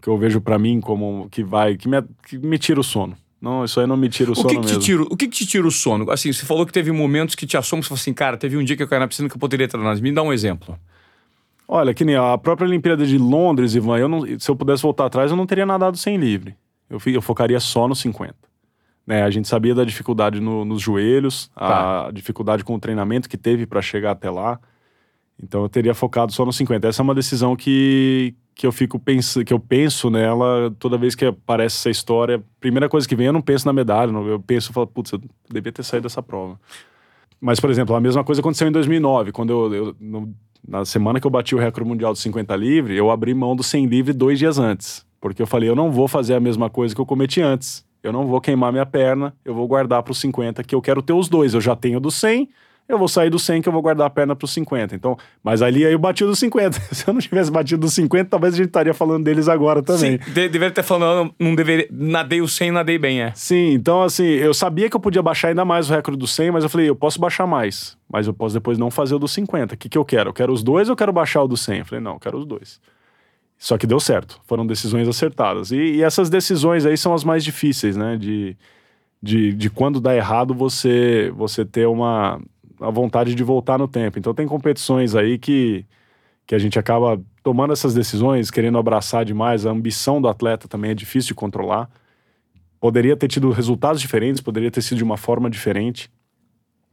que eu vejo pra mim como que vai que me, que me tira o sono. Não, isso aí não me tira o, O sono que, que mesmo. tira, o que, que te tira o sono? Assim, você falou que teve momentos que te assombram, você falou assim, cara, teve um dia que eu caí na piscina que eu poderia treinar. Me dá um exemplo. Olha, que nem a própria Olimpíada de Londres, Ivan, eu não, se eu pudesse voltar atrás, eu não teria nadado sem livre. Eu, eu focaria só no 50. Né, a gente sabia da dificuldade no- nos joelhos, a Tá. dificuldade com o treinamento que teve para chegar até lá. Então eu teria focado só no 50. Essa é uma decisão que, que eu fico que eu penso nela toda vez que aparece essa história. Primeira coisa que vem, eu não penso na medalha, eu penso, eu falo, putz, eu devia ter saído dessa prova. Mas, por exemplo, a mesma coisa aconteceu em 2009, quando eu, eu- no- na semana que eu bati o recorde mundial dos 50 livre, eu abri mão do 100 livre dois dias antes. Porque eu falei, eu não vou fazer a mesma coisa que eu cometi antes. Eu não vou queimar minha perna, eu vou guardar para os 50, que eu quero ter os dois. Eu já tenho do 100, eu vou sair do 100 que eu vou guardar a perna para os 50. Então, mas ali aí eu bati dos 50. Se eu não tivesse batido dos 50, talvez a gente estaria falando deles agora também. Sim, de- deveria ter falado, não, não deveria. Nadei o 100, nadei bem, é. Sim, então assim, eu sabia que eu podia baixar ainda mais o recorde do 100, mas eu falei, eu posso baixar mais, mas eu posso depois não fazer o do 50. O que, que eu quero? Eu quero os dois ou eu quero baixar o do 100? Eu falei, não, eu quero os dois. Só que deu certo, foram decisões acertadas. E, e essas decisões aí são as mais difíceis, né? De, de, de quando dá errado você, você ter uma a vontade de voltar no tempo. Então tem competições aí que, que a gente acaba tomando essas decisões, querendo abraçar demais. A ambição do atleta também é difícil de controlar poderia ter tido resultados diferentes, poderia ter sido de uma forma diferente.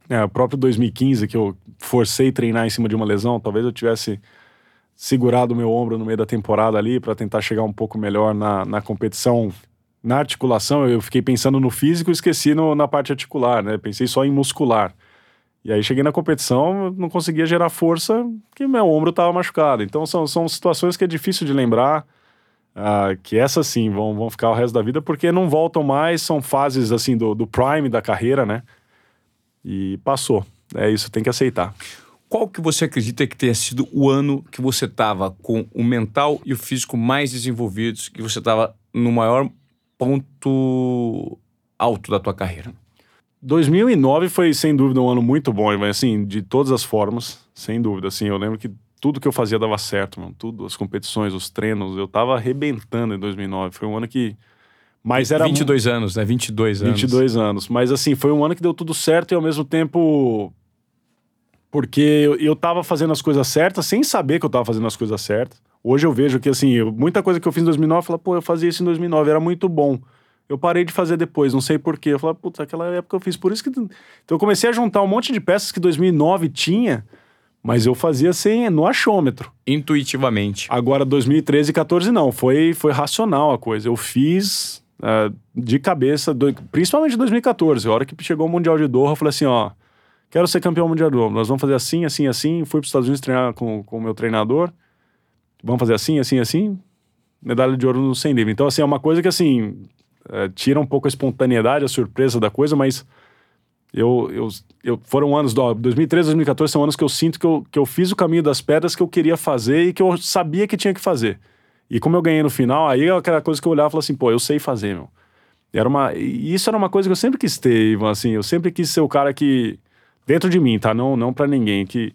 É, o próprio 2015, que eu forcei treinar em cima de uma lesão, talvez eu tivesse segurado o meu ombro no meio da temporada ali para tentar chegar um pouco melhor na, na competição na articulação, eu fiquei pensando no físico e esqueci no, na parte articular, né? Pensei só em muscular. E aí cheguei na competição, não conseguia gerar força, porque meu ombro estava machucado. Então são, são situações que é difícil de lembrar, uh, que essas sim vão, vão ficar o resto da vida, porque não voltam mais, são fases assim do, do prime da carreira, né? E passou. É isso, tem que aceitar. Qual que você acredita que tenha sido o ano que você estava com o mental e o físico mais desenvolvidos, que você estava no maior ponto alto da tua carreira? 2009 foi sem dúvida um ano muito bom, assim, de todas as formas, sem dúvida. Assim, eu lembro que tudo que eu fazia dava certo, mano. Tudo, as competições, os treinos, eu tava arrebentando em 2009. Foi um ano que mas era 22 anos, né? 22 anos. 22 anos. Mas assim, foi um ano que deu tudo certo e ao mesmo tempo porque eu, eu tava fazendo as coisas certas sem saber que eu tava fazendo as coisas certas. Hoje eu vejo que, assim, eu, muita coisa que eu fiz em 2009, eu falo, pô, eu fazia isso em 2009, era muito bom. Eu parei de fazer depois, não sei porquê. Eu falei, puta, aquela época eu fiz. Por isso que. Então eu comecei a juntar um monte de peças que 2009 tinha, mas eu fazia sem, no achômetro. Intuitivamente. Agora, 2013 e 14 não. Foi, foi racional a coisa. Eu fiz uh, de cabeça, do, principalmente em 2014. A hora que chegou o Mundial de Doha, eu falei assim: ó quero ser campeão mundial do Nós vamos fazer assim, assim, assim. Fui para os Estados Unidos treinar com, com o meu treinador. Vamos fazer assim, assim, assim. Medalha de ouro no 100 livre. Então, assim, é uma coisa que, assim, é, tira um pouco a espontaneidade, a surpresa da coisa, mas eu, eu, eu foram anos, ó, 2013, 2014 são anos que eu sinto que eu, que eu fiz o caminho das pedras que eu queria fazer e que eu sabia que tinha que fazer. E como eu ganhei no final, aí é aquela coisa que eu olhava e falava assim, pô, eu sei fazer, meu. Era uma, e isso era uma coisa que eu sempre quis ter, Ivan, assim, eu sempre quis ser o cara que dentro de mim, tá? Não, não para ninguém, que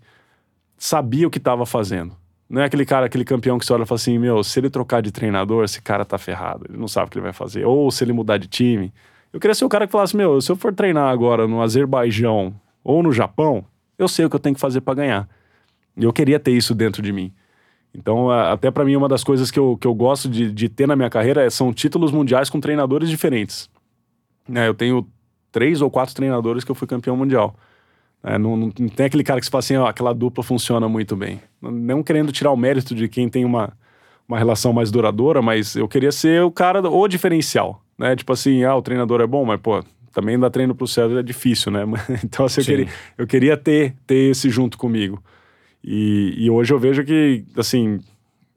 sabia o que estava fazendo. Não é aquele cara, aquele campeão que você olha e fala assim: meu, se ele trocar de treinador, esse cara tá ferrado, ele não sabe o que ele vai fazer. Ou se ele mudar de time. Eu queria ser o cara que falasse: meu, se eu for treinar agora no Azerbaijão ou no Japão, eu sei o que eu tenho que fazer para ganhar. E eu queria ter isso dentro de mim. Então, até para mim, uma das coisas que eu, que eu gosto de, de ter na minha carreira é, são títulos mundiais com treinadores diferentes. É, eu tenho três ou quatro treinadores que eu fui campeão mundial. É, não, não, tem aquele cara que se fala assim, ó, aquela dupla funciona muito bem. Não querendo tirar o mérito de quem tem uma, uma relação mais duradoura, mas eu queria ser o cara, o diferencial, né? Tipo assim, ah, o treinador é bom, mas, pô, também dar treino pro César é difícil, né? Então, assim, eu queria, eu queria ter, ter esse junto comigo. E, e hoje eu vejo que, assim,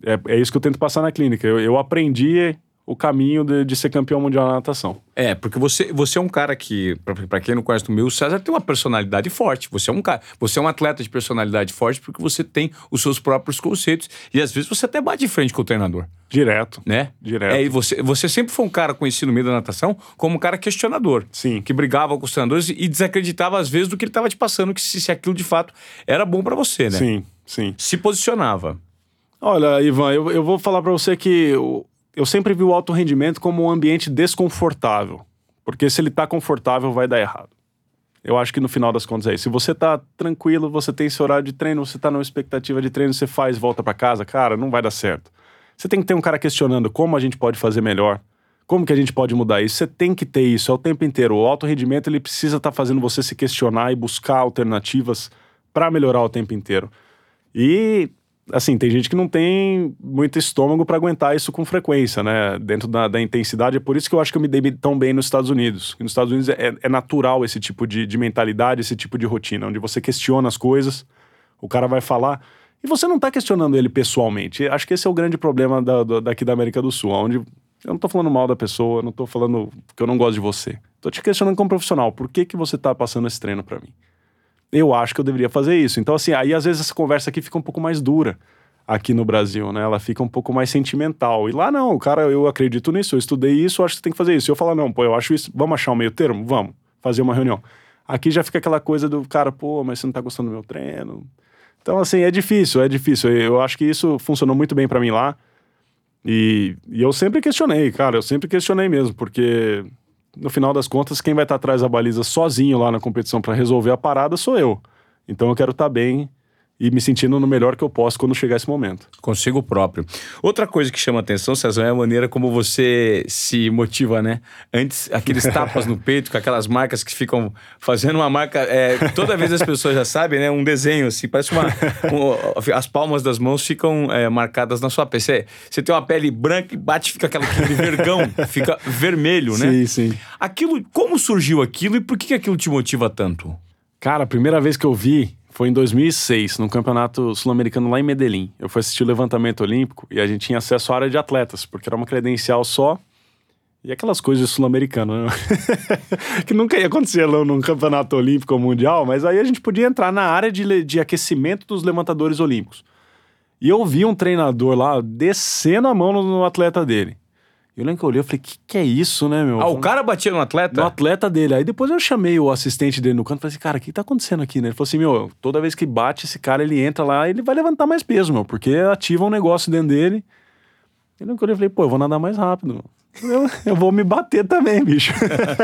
é, é isso que eu tento passar na clínica. Eu, eu aprendi o caminho de, de, ser campeão mundial na natação. É, porque você, você é um cara que, para quem não conhece o meu, o César tem uma personalidade forte. Você é um cara, você é um atleta de personalidade forte porque você tem os seus próprios conceitos e às vezes você até bate de frente com o treinador. Direto. Né? Direto. É, e você, você sempre foi um cara conhecido no meio da natação como um cara questionador. Sim. Que brigava com os treinadores e desacreditava às vezes do que ele estava te passando, que se, se aquilo de fato era bom para você, né? Sim, sim. Se posicionava. Olha, Ivan, eu, eu vou falar para você que eu sempre vi o alto rendimento como um ambiente desconfortável. Porque se ele está confortável, vai dar errado. Eu acho que no final das contas é isso. Se você está tranquilo, você tem esse horário de treino, você está numa expectativa de treino, você faz, volta para casa, cara, não vai dar certo. Você tem que ter um cara questionando como a gente pode fazer melhor, como que a gente pode mudar isso. Você tem que ter isso é o tempo inteiro. O alto rendimento ele precisa estar tá fazendo você se questionar e buscar alternativas para melhorar o tempo inteiro. E assim, tem gente que não tem muito estômago para aguentar isso com frequência, né? Dentro da, da, intensidade. É por isso que eu acho que eu me dei tão bem nos Estados Unidos. Nos Estados Unidos é, é natural esse tipo de, de, mentalidade, esse tipo de rotina, onde você questiona as coisas, o cara vai falar. E você não está questionando ele pessoalmente. Acho que esse é o grande problema da, da, daqui da América do Sul, onde eu não estou falando mal da pessoa, não estou falando que eu não gosto de você. Estou te questionando como profissional. Por que, que você está passando esse treino para mim? Eu acho que eu deveria fazer isso. Então, assim, aí às vezes essa conversa aqui fica um pouco mais dura aqui no Brasil, né? Ela fica um pouco mais sentimental. E lá não, cara, eu acredito nisso, eu estudei isso, eu acho que tem que fazer isso. E eu falo, não, pô, eu acho isso, vamos achar um meio termo? Vamos, fazer uma reunião. Aqui já fica aquela coisa do cara, pô, mas você não tá gostando do meu treino. Então, assim, é difícil, é difícil. Eu acho que isso funcionou muito bem para mim lá. E, e eu sempre questionei, cara, eu sempre questionei mesmo, porque no final das contas, quem vai estar atrás da baliza sozinho lá na competição para resolver a parada sou eu. Então eu quero estar bem e me sentindo no melhor que eu posso quando chegar esse momento. Consigo próprio. Outra coisa que chama atenção, César, é a maneira como você se motiva, né? Antes, aqueles tapas no peito, com aquelas marcas que ficam fazendo uma marca. É, toda vez as pessoas já sabem, né? Um desenho, assim, parece uma. Um, as palmas das mãos ficam é, marcadas na sua pele. Você, você tem uma pele branca e bate, fica aquela aquele vergão, fica vermelho, né? Sim, sim. Aquilo, como surgiu aquilo e por que aquilo te motiva tanto? Cara, a primeira vez que eu vi foi em 2006, num campeonato sul-americano lá em Medellín. Eu fui assistir o levantamento olímpico e a gente tinha acesso à área de atletas, porque era uma credencial só. E aquelas coisas sul-americanas, né? que nunca ia acontecer lá num campeonato olímpico ou mundial, mas aí a gente podia entrar na área de, de aquecimento dos levantadores olímpicos. E eu vi um treinador lá descendo a mão no, no atleta dele. Eu lembro que eu olhei e falei, que que é isso, né, meu? Ah, o cara batia no atleta? No atleta dele. Aí depois eu chamei o assistente dele no canto e falei assim, cara, o que tá acontecendo aqui, né? Ele falou assim, meu, toda vez que bate esse cara, ele entra lá ele vai levantar mais peso, meu, porque ativa um negócio dentro dele. Eu lembro que eu olhei e falei, pô, eu vou nadar mais rápido. Eu, eu vou me bater também, bicho.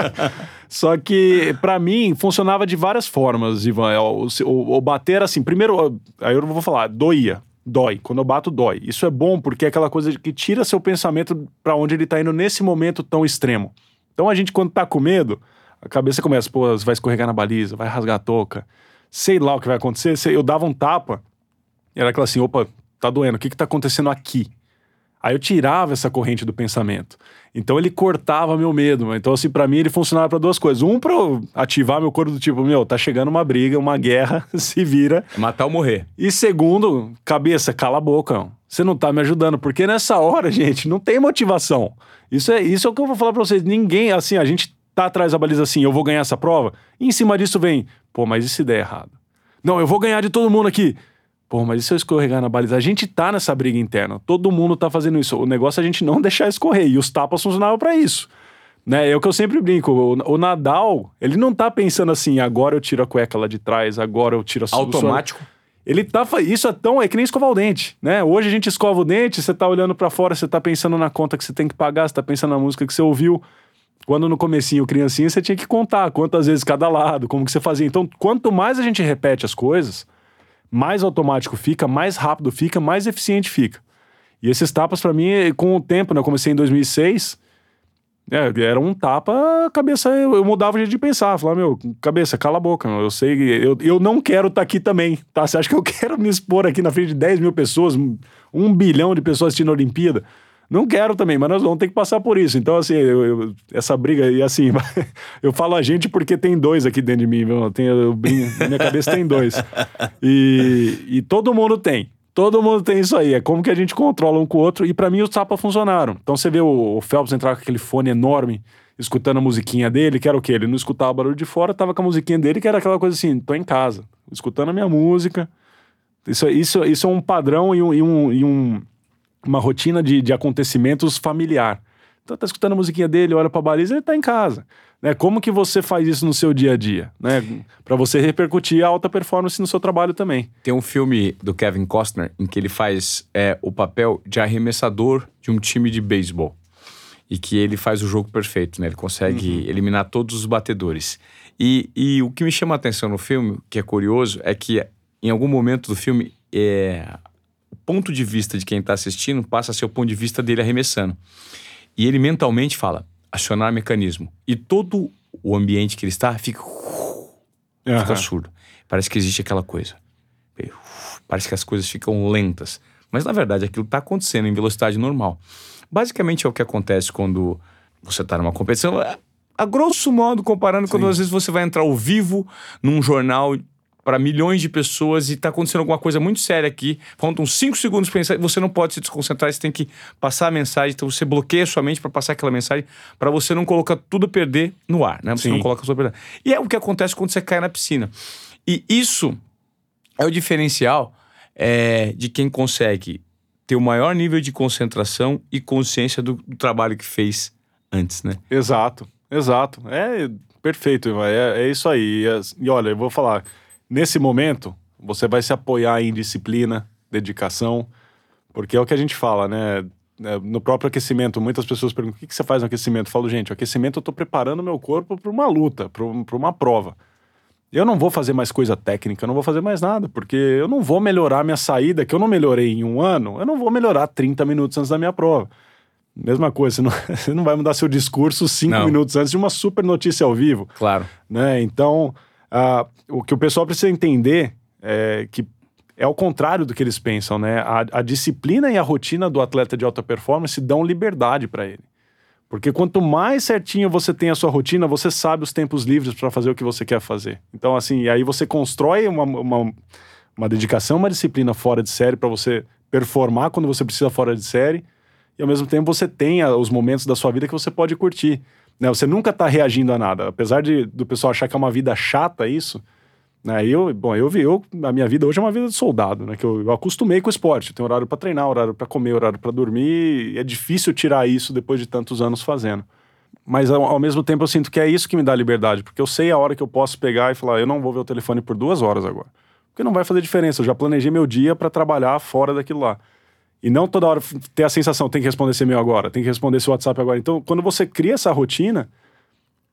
Só que, para mim, funcionava de várias formas, Ivan. É, o, o, o bater, assim, primeiro, aí eu vou falar, doía dói. Quando eu bato, dói. Isso é bom porque é aquela coisa que tira seu pensamento para onde ele tá indo nesse momento tão extremo. Então a gente, quando tá com medo, a cabeça começa, pô, vai escorregar na baliza, vai rasgar a touca, sei lá o que vai acontecer. Eu dava um tapa, era aquela assim, opa, tá doendo, o que que tá acontecendo aqui? Aí eu tirava essa corrente do pensamento. Então ele cortava meu medo. Então, assim, para mim ele funcionava para duas coisas. Um, pra ativar meu corpo do tipo, meu, tá chegando uma briga, uma guerra, se vira. Matar ou morrer. E segundo, cabeça, cala a boca. Você não tá me ajudando. Porque nessa hora, gente, não tem motivação. Isso é, isso é o que eu vou falar pra vocês. Ninguém, assim, a gente tá atrás da baliza assim, eu vou ganhar essa prova. E em cima disso vem, pô, mas e se der errado? Não, eu vou ganhar de todo mundo aqui. Pô, mas e se eu escorregar na baliza? A gente tá nessa briga interna. Todo mundo tá fazendo isso. O negócio é a gente não deixar escorrer. E os tapas funcionavam para isso. Né? É o que eu sempre brinco. O, o, Nadal, ele não tá pensando assim, agora eu tiro a cueca lá de trás, agora eu tiro a Automático. Ele tá. Isso é tão. É que nem escovar o dente, né? Hoje a gente escova o dente, você tá olhando para fora, você tá pensando na conta que você tem que pagar, você tá pensando na música que você ouviu. Quando no comecinho, criancinha, você tinha que contar quantas vezes cada lado, como que você fazia. Então, quanto mais a gente repete as coisas, mais automático fica, mais rápido fica, mais eficiente fica. E esses tapas, para mim, com o tempo, né? Eu comecei em 2006, é, era um tapa, cabeça, eu, eu mudava o jeito de pensar. Falava, meu, cabeça, cala a boca, eu sei, eu, eu não quero estar tá aqui também, tá? Você acha que eu quero me expor aqui na frente de 10 mil pessoas, um bilhão de pessoas assistindo a Olimpíada? Não quero também, mas nós vamos ter que passar por isso. Então, assim, eu, eu, essa briga, e assim, eu falo a gente porque tem dois aqui dentro de mim, viu? Tem, eu, na minha cabeça tem dois. E, e todo mundo tem. Todo mundo tem isso aí. É como que a gente controla um com o outro. E para mim os tapas funcionaram. Então você vê o, o Phelps entrar com aquele fone enorme, escutando a musiquinha dele, que era o quê? Ele não escutava barulho de fora, tava com a musiquinha dele, que era aquela coisa assim: tô em casa, escutando a minha música. Isso, isso, isso é um padrão e um, e um, e um uma rotina de, de acontecimentos familiar. Então tá escutando a musiquinha dele, olha pra baliza, ele tá em casa. Né? Como que você faz isso no seu dia a dia? Né? Para você repercutir a alta performance no seu trabalho também. Tem um filme do Kevin Costner em que ele faz é, o papel de arremessador de um time de beisebol. E que ele faz o jogo perfeito, né? Ele consegue uhum. eliminar todos os batedores. E, e o que me chama a atenção no filme, que é curioso, é que em algum momento do filme é, ponto de vista de quem está assistindo passa a ser o ponto de vista dele arremessando. E ele mentalmente fala, acionar mecanismo. E todo o ambiente que ele está fica. Uhum. Fica surdo. Parece que existe aquela coisa. Parece que as coisas ficam lentas. Mas na verdade aquilo está acontecendo em velocidade normal. Basicamente é o que acontece quando você está numa competição. A grosso modo, comparando Sim. quando às vezes você vai entrar ao vivo num jornal para milhões de pessoas e está acontecendo alguma coisa muito séria aqui. Faltam cinco segundos para pensar, você não pode se desconcentrar, você tem que passar a mensagem, então você bloqueia sua mente para passar aquela mensagem, para você não colocar tudo a perder no ar, né? Você Sim. não coloca tudo a perder. E é o que acontece quando você cai na piscina. E isso é o diferencial é, de quem consegue ter o maior nível de concentração e consciência do, do trabalho que fez antes, né? Exato, exato. É perfeito, é, é isso aí. E, e olha, eu vou falar Nesse momento, você vai se apoiar em disciplina, dedicação, porque é o que a gente fala, né? É, no próprio aquecimento, muitas pessoas perguntam: o que você faz no aquecimento? Eu falo, gente, o aquecimento eu estou preparando meu corpo para uma luta, para uma prova. Eu não vou fazer mais coisa técnica, eu não vou fazer mais nada, porque eu não vou melhorar minha saída, que eu não melhorei em um ano, eu não vou melhorar 30 minutos antes da minha prova. Mesma coisa, você não, você não vai mudar seu discurso cinco Não. minutos antes de uma super notícia ao vivo Claro. né? Então, ah, o que o pessoal precisa entender é que é o contrário do que eles pensam, né? A, a disciplina e a rotina do atleta de alta performance dão liberdade para ele. Porque quanto mais certinho você tem a sua rotina, você sabe os tempos livres para fazer o que você quer fazer. Então, assim, aí você constrói uma, uma, uma dedicação, uma disciplina fora de série para você performar quando você precisa fora de série. E ao mesmo tempo você tem os momentos da sua vida que você pode curtir. Né? Você nunca está reagindo a nada. Apesar de, do pessoal achar que é uma vida chata isso, né? Eu, bom, eu vi, eu, a minha vida hoje é uma vida de soldado, né? Que eu, eu acostumei com o esporte. Tenho horário para treinar, horário para comer, horário para dormir. É difícil tirar isso depois de tantos anos fazendo. Mas ao, ao mesmo tempo eu sinto que é isso que me dá liberdade, porque eu sei a hora que eu posso pegar e falar, eu não vou ver o telefone por duas horas agora. Porque não vai fazer diferença. Eu já planejei meu dia para trabalhar fora daquilo lá. E não toda hora ter a sensação, tem que responder esse e-mail agora, tem que responder esse WhatsApp agora. Então, quando você cria essa rotina,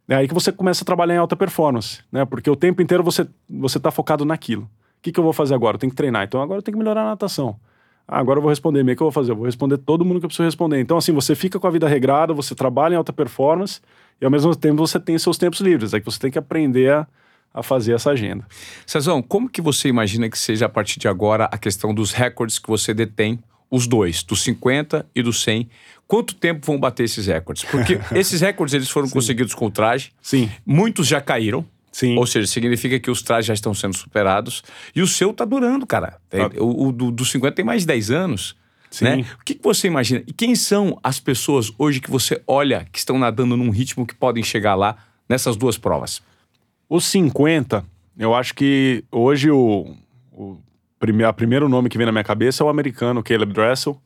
é aí que você começa a trabalhar em alta performance, né? Porque o tempo inteiro você você tá focado naquilo. O que, que eu vou fazer agora? Eu tenho que treinar. Então agora eu tenho que melhorar a natação. Ah, agora eu vou responder e-mail. O que eu vou fazer? Eu vou responder todo mundo que eu preciso responder. Então, assim, você fica com a vida regrada, você trabalha em alta performance e ao mesmo tempo você tem seus tempos livres. É que você tem que aprender a, a fazer essa agenda. Cezão, como que você imagina que seja a partir de agora a questão dos recordes que você detém, os dois, dos 50 e do 100? Quanto tempo vão bater esses recordes? Porque esses recordes eles foram conseguidos com o traje, Sim, muitos já caíram. sim. Ou seja, significa que os trajes já estão sendo superados. E o seu tá durando, cara. Tá. O, o do, do 50 tem mais de 10 anos. Sim. Né? O que, que você imagina? E quem são as pessoas hoje que você olha que estão nadando num ritmo que podem chegar lá nessas duas provas? Os 50, eu acho que hoje o, o prime, a primeiro nome que vem na minha cabeça é o americano Caleb Dressel.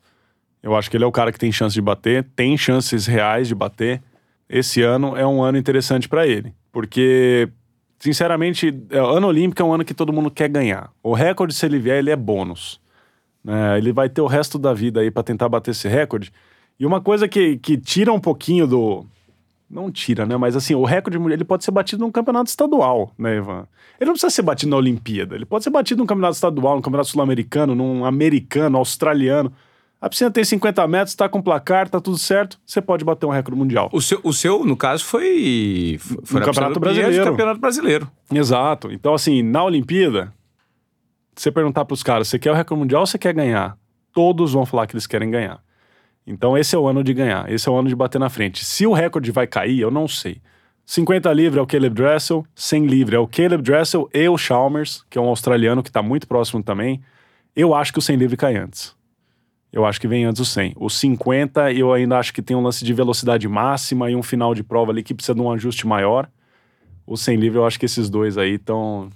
Eu acho que ele é o cara que tem chance de bater, tem chances reais de bater. Esse ano é um ano interessante para ele, porque sinceramente, é, ano olímpico é um ano que todo mundo quer ganhar. O recorde se ele vier, ele é bônus. né? ele vai ter o resto da vida aí para tentar bater esse recorde. E uma coisa que, que tira um pouquinho do, não tira, né? Mas assim, o recorde mundial ele pode ser batido num campeonato estadual, né, Ivan? Ele não precisa ser batido na Olimpíada. Ele pode ser batido num campeonato estadual, num campeonato sul-americano, num americano, australiano. A piscina tem 50 metros, tá com placar, tá tudo certo. Você pode bater um recorde mundial. O seu, o seu no caso, foi, foi No na Campeonato Brasileiro. Campeonato Brasileiro. Exato. Então, assim, na Olimpíada, você perguntar pros caras, você quer o recorde mundial ou você quer ganhar? Todos vão falar que eles querem ganhar. Então, esse é o ano de ganhar. Esse é o ano de bater na frente. Se o recorde vai cair, eu não sei. 50 livre é o Caleb Dressel, 100 livre é o Caleb Dressel e o Chalmers, que é um australiano que está muito próximo também. Eu acho que o 100 livre cai antes. Eu acho que vem antes o 100. O 50, eu ainda acho que tem um lance de velocidade máxima e um final de prova ali que precisa de um ajuste maior. O 100 livre, eu acho que esses dois aí estão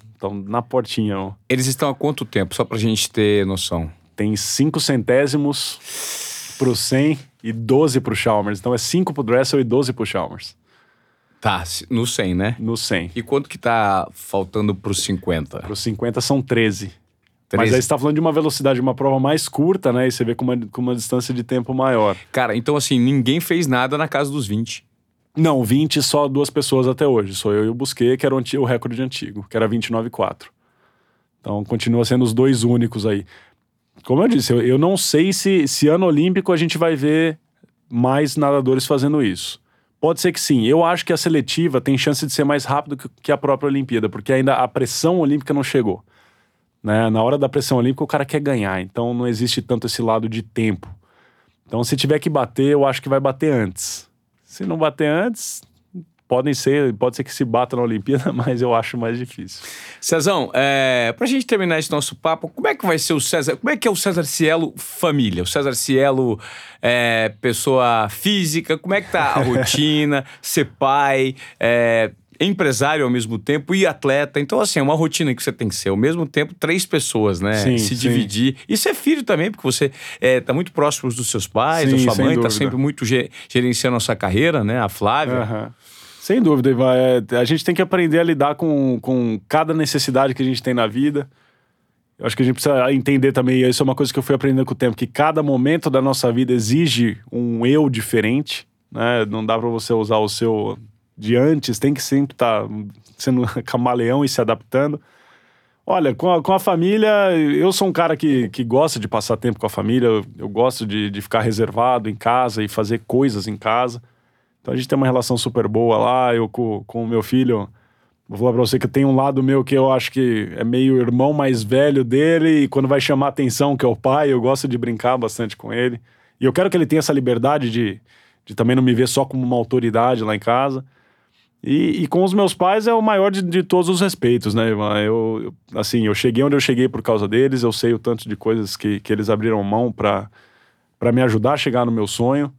na portinha. ó. Eles estão há quanto tempo? Só pra gente ter noção. Tem 5 centésimos pro 100 e 12 pro Chalmers. Então é 5 pro Dressel e 12 pro Chalmers. Tá, no 100, né? No 100. E quanto que tá faltando pros 50? Pro 50 são 13. Mas 13? aí você tá falando de uma velocidade de uma prova mais curta, né? E você vê com uma, com uma distância de tempo maior. Cara, então assim, ninguém fez nada na casa dos 20. Não, 20 só duas pessoas até hoje. Sou eu e o Busquet, que era o, o recorde antigo, que era 29,4. Então continua sendo os dois únicos aí. Como eu disse, eu, eu não sei se, se ano olímpico a gente vai ver mais nadadores fazendo isso. Pode ser que sim. Eu acho que a seletiva tem chance de ser mais rápido que, a própria Olimpíada, porque ainda a pressão olímpica não chegou. Né? Na hora da pressão olímpica, o cara quer ganhar, então não existe tanto esse lado de tempo. Então, se tiver que bater, eu acho que vai bater antes. Se não bater antes, podem ser, pode ser que se bata na Olimpíada, mas eu acho mais difícil. Cezão, é, pra gente terminar esse nosso papo, como é que vai ser o César? Como é que é o César Cielo família? O César Cielo é, pessoa física, como é que tá a rotina? ser pai, é, empresário ao mesmo tempo e atleta. Então, assim, é uma rotina que você tem que ser. Ao mesmo tempo, três pessoas, né? Sim, Se sim. dividir. E ser filho também, porque você é, tá muito próximo dos seus pais, da Sim, sua sem mãe, tá dúvida. sempre muito ge- gerenciando a sua carreira, né? A Flávia. Aham. Sem dúvida, Ivan. É, a gente tem que aprender a lidar com, com cada necessidade que a gente tem na vida. Eu acho que a gente precisa entender também, e isso é uma coisa que eu fui aprendendo com o tempo, que cada momento da nossa vida exige um eu diferente. Né? Não dá para você usar o seu de antes, tem que sempre estar tá sendo camaleão e se adaptando. Olha, com a, com a família, eu sou um cara que, que gosta de passar tempo com a família, eu, eu gosto de, de ficar reservado em casa e fazer coisas em casa. Então a gente tem uma relação super boa lá, eu com o meu filho. Vou falar pra você que tem um lado meu que eu acho que é meio irmão mais velho dele, e quando vai chamar atenção, que é o pai, eu gosto de brincar bastante com ele. E eu quero que ele tenha essa liberdade de, de também não me ver só como uma autoridade lá em casa. E, e, com os meus pais é o maior de, de todos os respeitos, né? Eu, eu, assim, eu cheguei onde eu cheguei por causa deles, eu sei o tanto de coisas que, que eles abriram mão para me ajudar a chegar no meu sonho.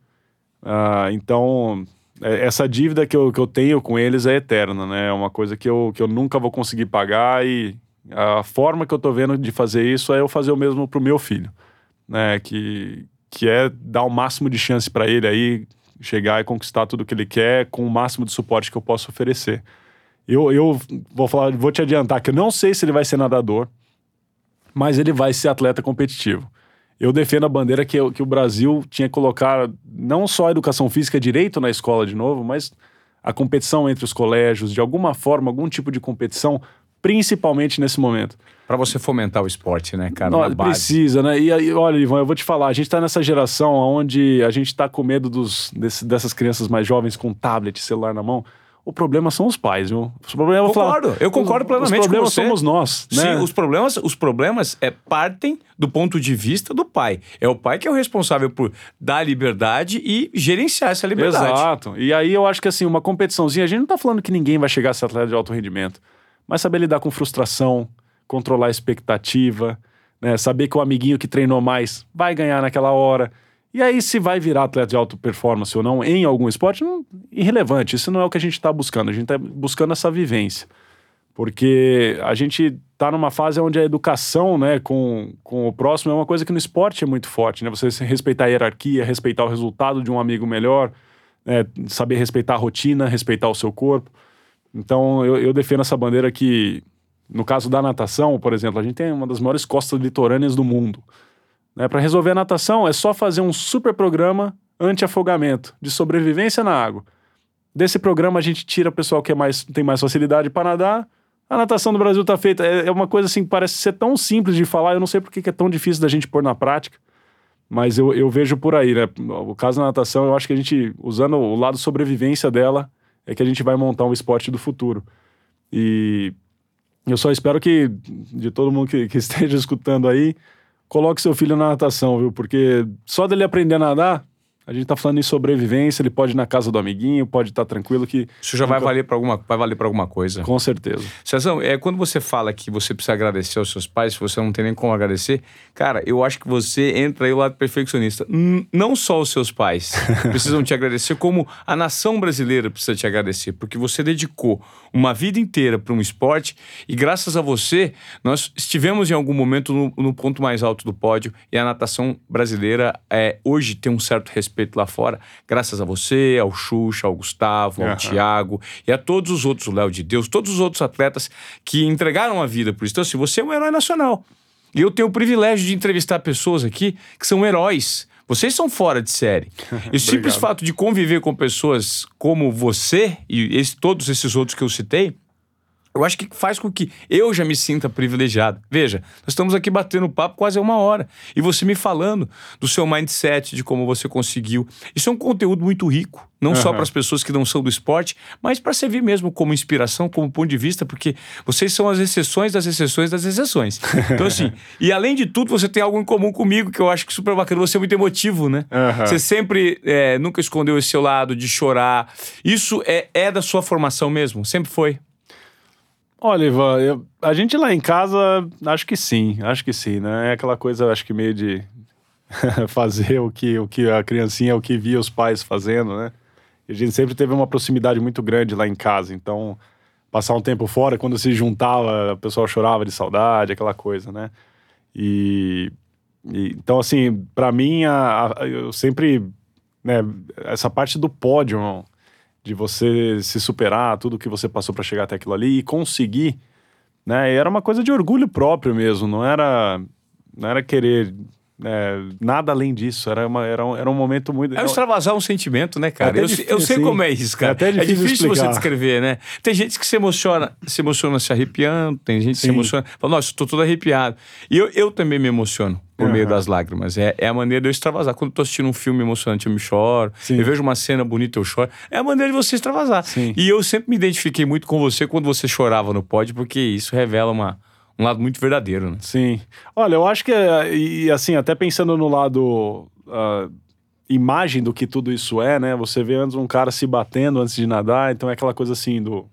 Uh, então, essa dívida que eu, que eu tenho com eles é eterna, né? É uma coisa que eu, que eu nunca vou conseguir pagar e a forma que eu tô vendo de fazer isso é eu fazer o mesmo pro meu filho, né? Que, que é dar o máximo de chance para ele aí chegar e conquistar tudo que ele quer com o máximo de suporte que eu posso oferecer. Eu, eu vou falar, vou te adiantar que eu não sei se ele vai ser nadador, mas ele vai ser atleta competitivo. Eu defendo a bandeira que, que o Brasil tinha que colocar não só a educação física direito na escola de novo, mas a competição entre os colégios, de alguma forma, algum tipo de competição, principalmente nesse momento. Para você fomentar o esporte, né, cara? Não, precisa, né? E, e olha, Ivan, eu vou te falar, a gente está nessa geração onde a gente está com medo dos, desse, dessas crianças mais jovens com tablet, celular na mão. O problema são os pais, viu? Os problemas, concordo, falar, eu concordo os, plenamente os problemas somos nós, né? Sim, os problemas, os problemas é, partem do ponto de vista do pai. É o pai que é o responsável por dar liberdade e gerenciar essa liberdade. Exato. E aí eu acho que assim, uma competiçãozinha, a gente não tá falando que ninguém vai chegar a ser atleta de alto rendimento, mas saber lidar com frustração, controlar a expectativa, né? Saber que o amiguinho que treinou mais vai ganhar naquela hora. E aí, se vai virar atleta de alta performance ou não em algum esporte, não, irrelevante. Isso não é o que a gente está buscando. A gente está buscando essa vivência. Porque a gente está numa fase onde a educação né, com, com o próximo é uma coisa que no esporte é muito forte. Né? Você respeitar a hierarquia, respeitar o resultado de um amigo melhor, né? saber respeitar a rotina, respeitar o seu corpo. Então, eu, eu defendo essa bandeira que no caso da natação, por exemplo, a gente tem uma das maiores costas litorâneas do mundo. Né? Para resolver a natação, é só fazer um super programa anti-afogamento, de sobrevivência na água. Desse programa, a gente tira o pessoal que é mais, tem mais facilidade para nadar. A natação do Brasil está feita. É, é, uma coisa assim parece ser tão simples de falar, eu não sei porque que é tão difícil da gente pôr na prática. Mas eu, eu vejo por aí, né? O caso da natação, eu acho que a gente, usando o lado sobrevivência dela, é que a gente vai montar um esporte do futuro. E eu só espero que, de todo mundo que, que esteja escutando aí, coloque seu filho na natação, viu? Porque só dele aprender a nadar, a gente tá falando em sobrevivência, ele pode ir na casa do amiguinho, pode estar tá tranquilo que. Isso já nunca... vai valer para alguma, vai valer alguma coisa. Com certeza. Cezão, é, quando você fala que você precisa agradecer aos seus pais, se você não tem nem como agradecer, cara, eu acho que você entra aí o lado perfeccionista. não só os seus pais precisam te agradecer, como a nação brasileira precisa te agradecer, porque você dedicou uma vida inteira para um esporte e graças a você, nós estivemos em algum momento no, no ponto mais alto do pódio e a natação brasileira é, hoje tem um certo respeito respeito lá fora, graças a você, ao Xuxa, ao Gustavo, ao uhum. Tiago e a todos os outros, o Léo de Deus, todos os outros atletas que entregaram a vida por isso. Então, assim, você é um herói nacional. E eu tenho o privilégio de entrevistar pessoas aqui que são heróis. Vocês são fora de série. Esse simples fato de conviver com pessoas como você e esse, todos esses outros que eu citei, eu acho que faz com que eu já me sinta privilegiado. Veja, nós estamos aqui batendo papo quase uma hora. E você me falando do seu mindset, de como você conseguiu. Isso é um conteúdo muito rico. Não uhum. só para as pessoas que não são do esporte, mas para servir mesmo como inspiração, como ponto de vista, porque vocês são as exceções das exceções das exceções. Então, assim, e além de tudo, você tem algo em comum comigo, que eu acho que é super bacana. Você é muito emotivo, né? Uhum. Você sempre é, nunca escondeu esse seu lado de chorar. Isso é, é da sua formação mesmo? Sempre foi? Olha, Ivan, eu, a gente lá em casa, acho que sim, acho que sim, né? É aquela coisa, acho que meio de fazer o que, o que a criancinha, o que via os pais fazendo, né? E a gente sempre teve uma proximidade muito grande lá em casa, então passar um tempo fora, quando se juntava, o pessoal chorava de saudade, aquela coisa, né? E, e então, assim, para mim, a, a, eu sempre, né, essa parte do pódio, de você se superar, tudo que você passou para chegar até aquilo ali e conseguir, né? E era uma coisa de orgulho próprio mesmo, não era não era querer É, nada além disso. Era, uma, era, um, era um momento muito. É extravasar um sentimento, né, cara? É eu, difícil, eu, sei sim. como é isso, cara. É, até difícil, é difícil você descrever, né? Tem gente que se emociona, se emociona se arrepiando, tem gente que sim. se emociona. Fala, nossa, estou todo arrepiado. E eu, eu também me emociono por uhum. meio das lágrimas. É, é a maneira de eu extravasar. Quando eu tô assistindo um filme emocionante, eu me choro. Sim. Eu vejo uma cena bonita, eu choro. É a maneira de você extravasar. Sim. E eu sempre me identifiquei muito com você quando você chorava no pod, porque isso revela uma um lado muito verdadeiro, né? Sim. Olha, eu acho que, e assim, até pensando no lado uh, imagem do que tudo isso é, né? Você vê antes um cara se batendo antes de nadar, então é aquela coisa assim do,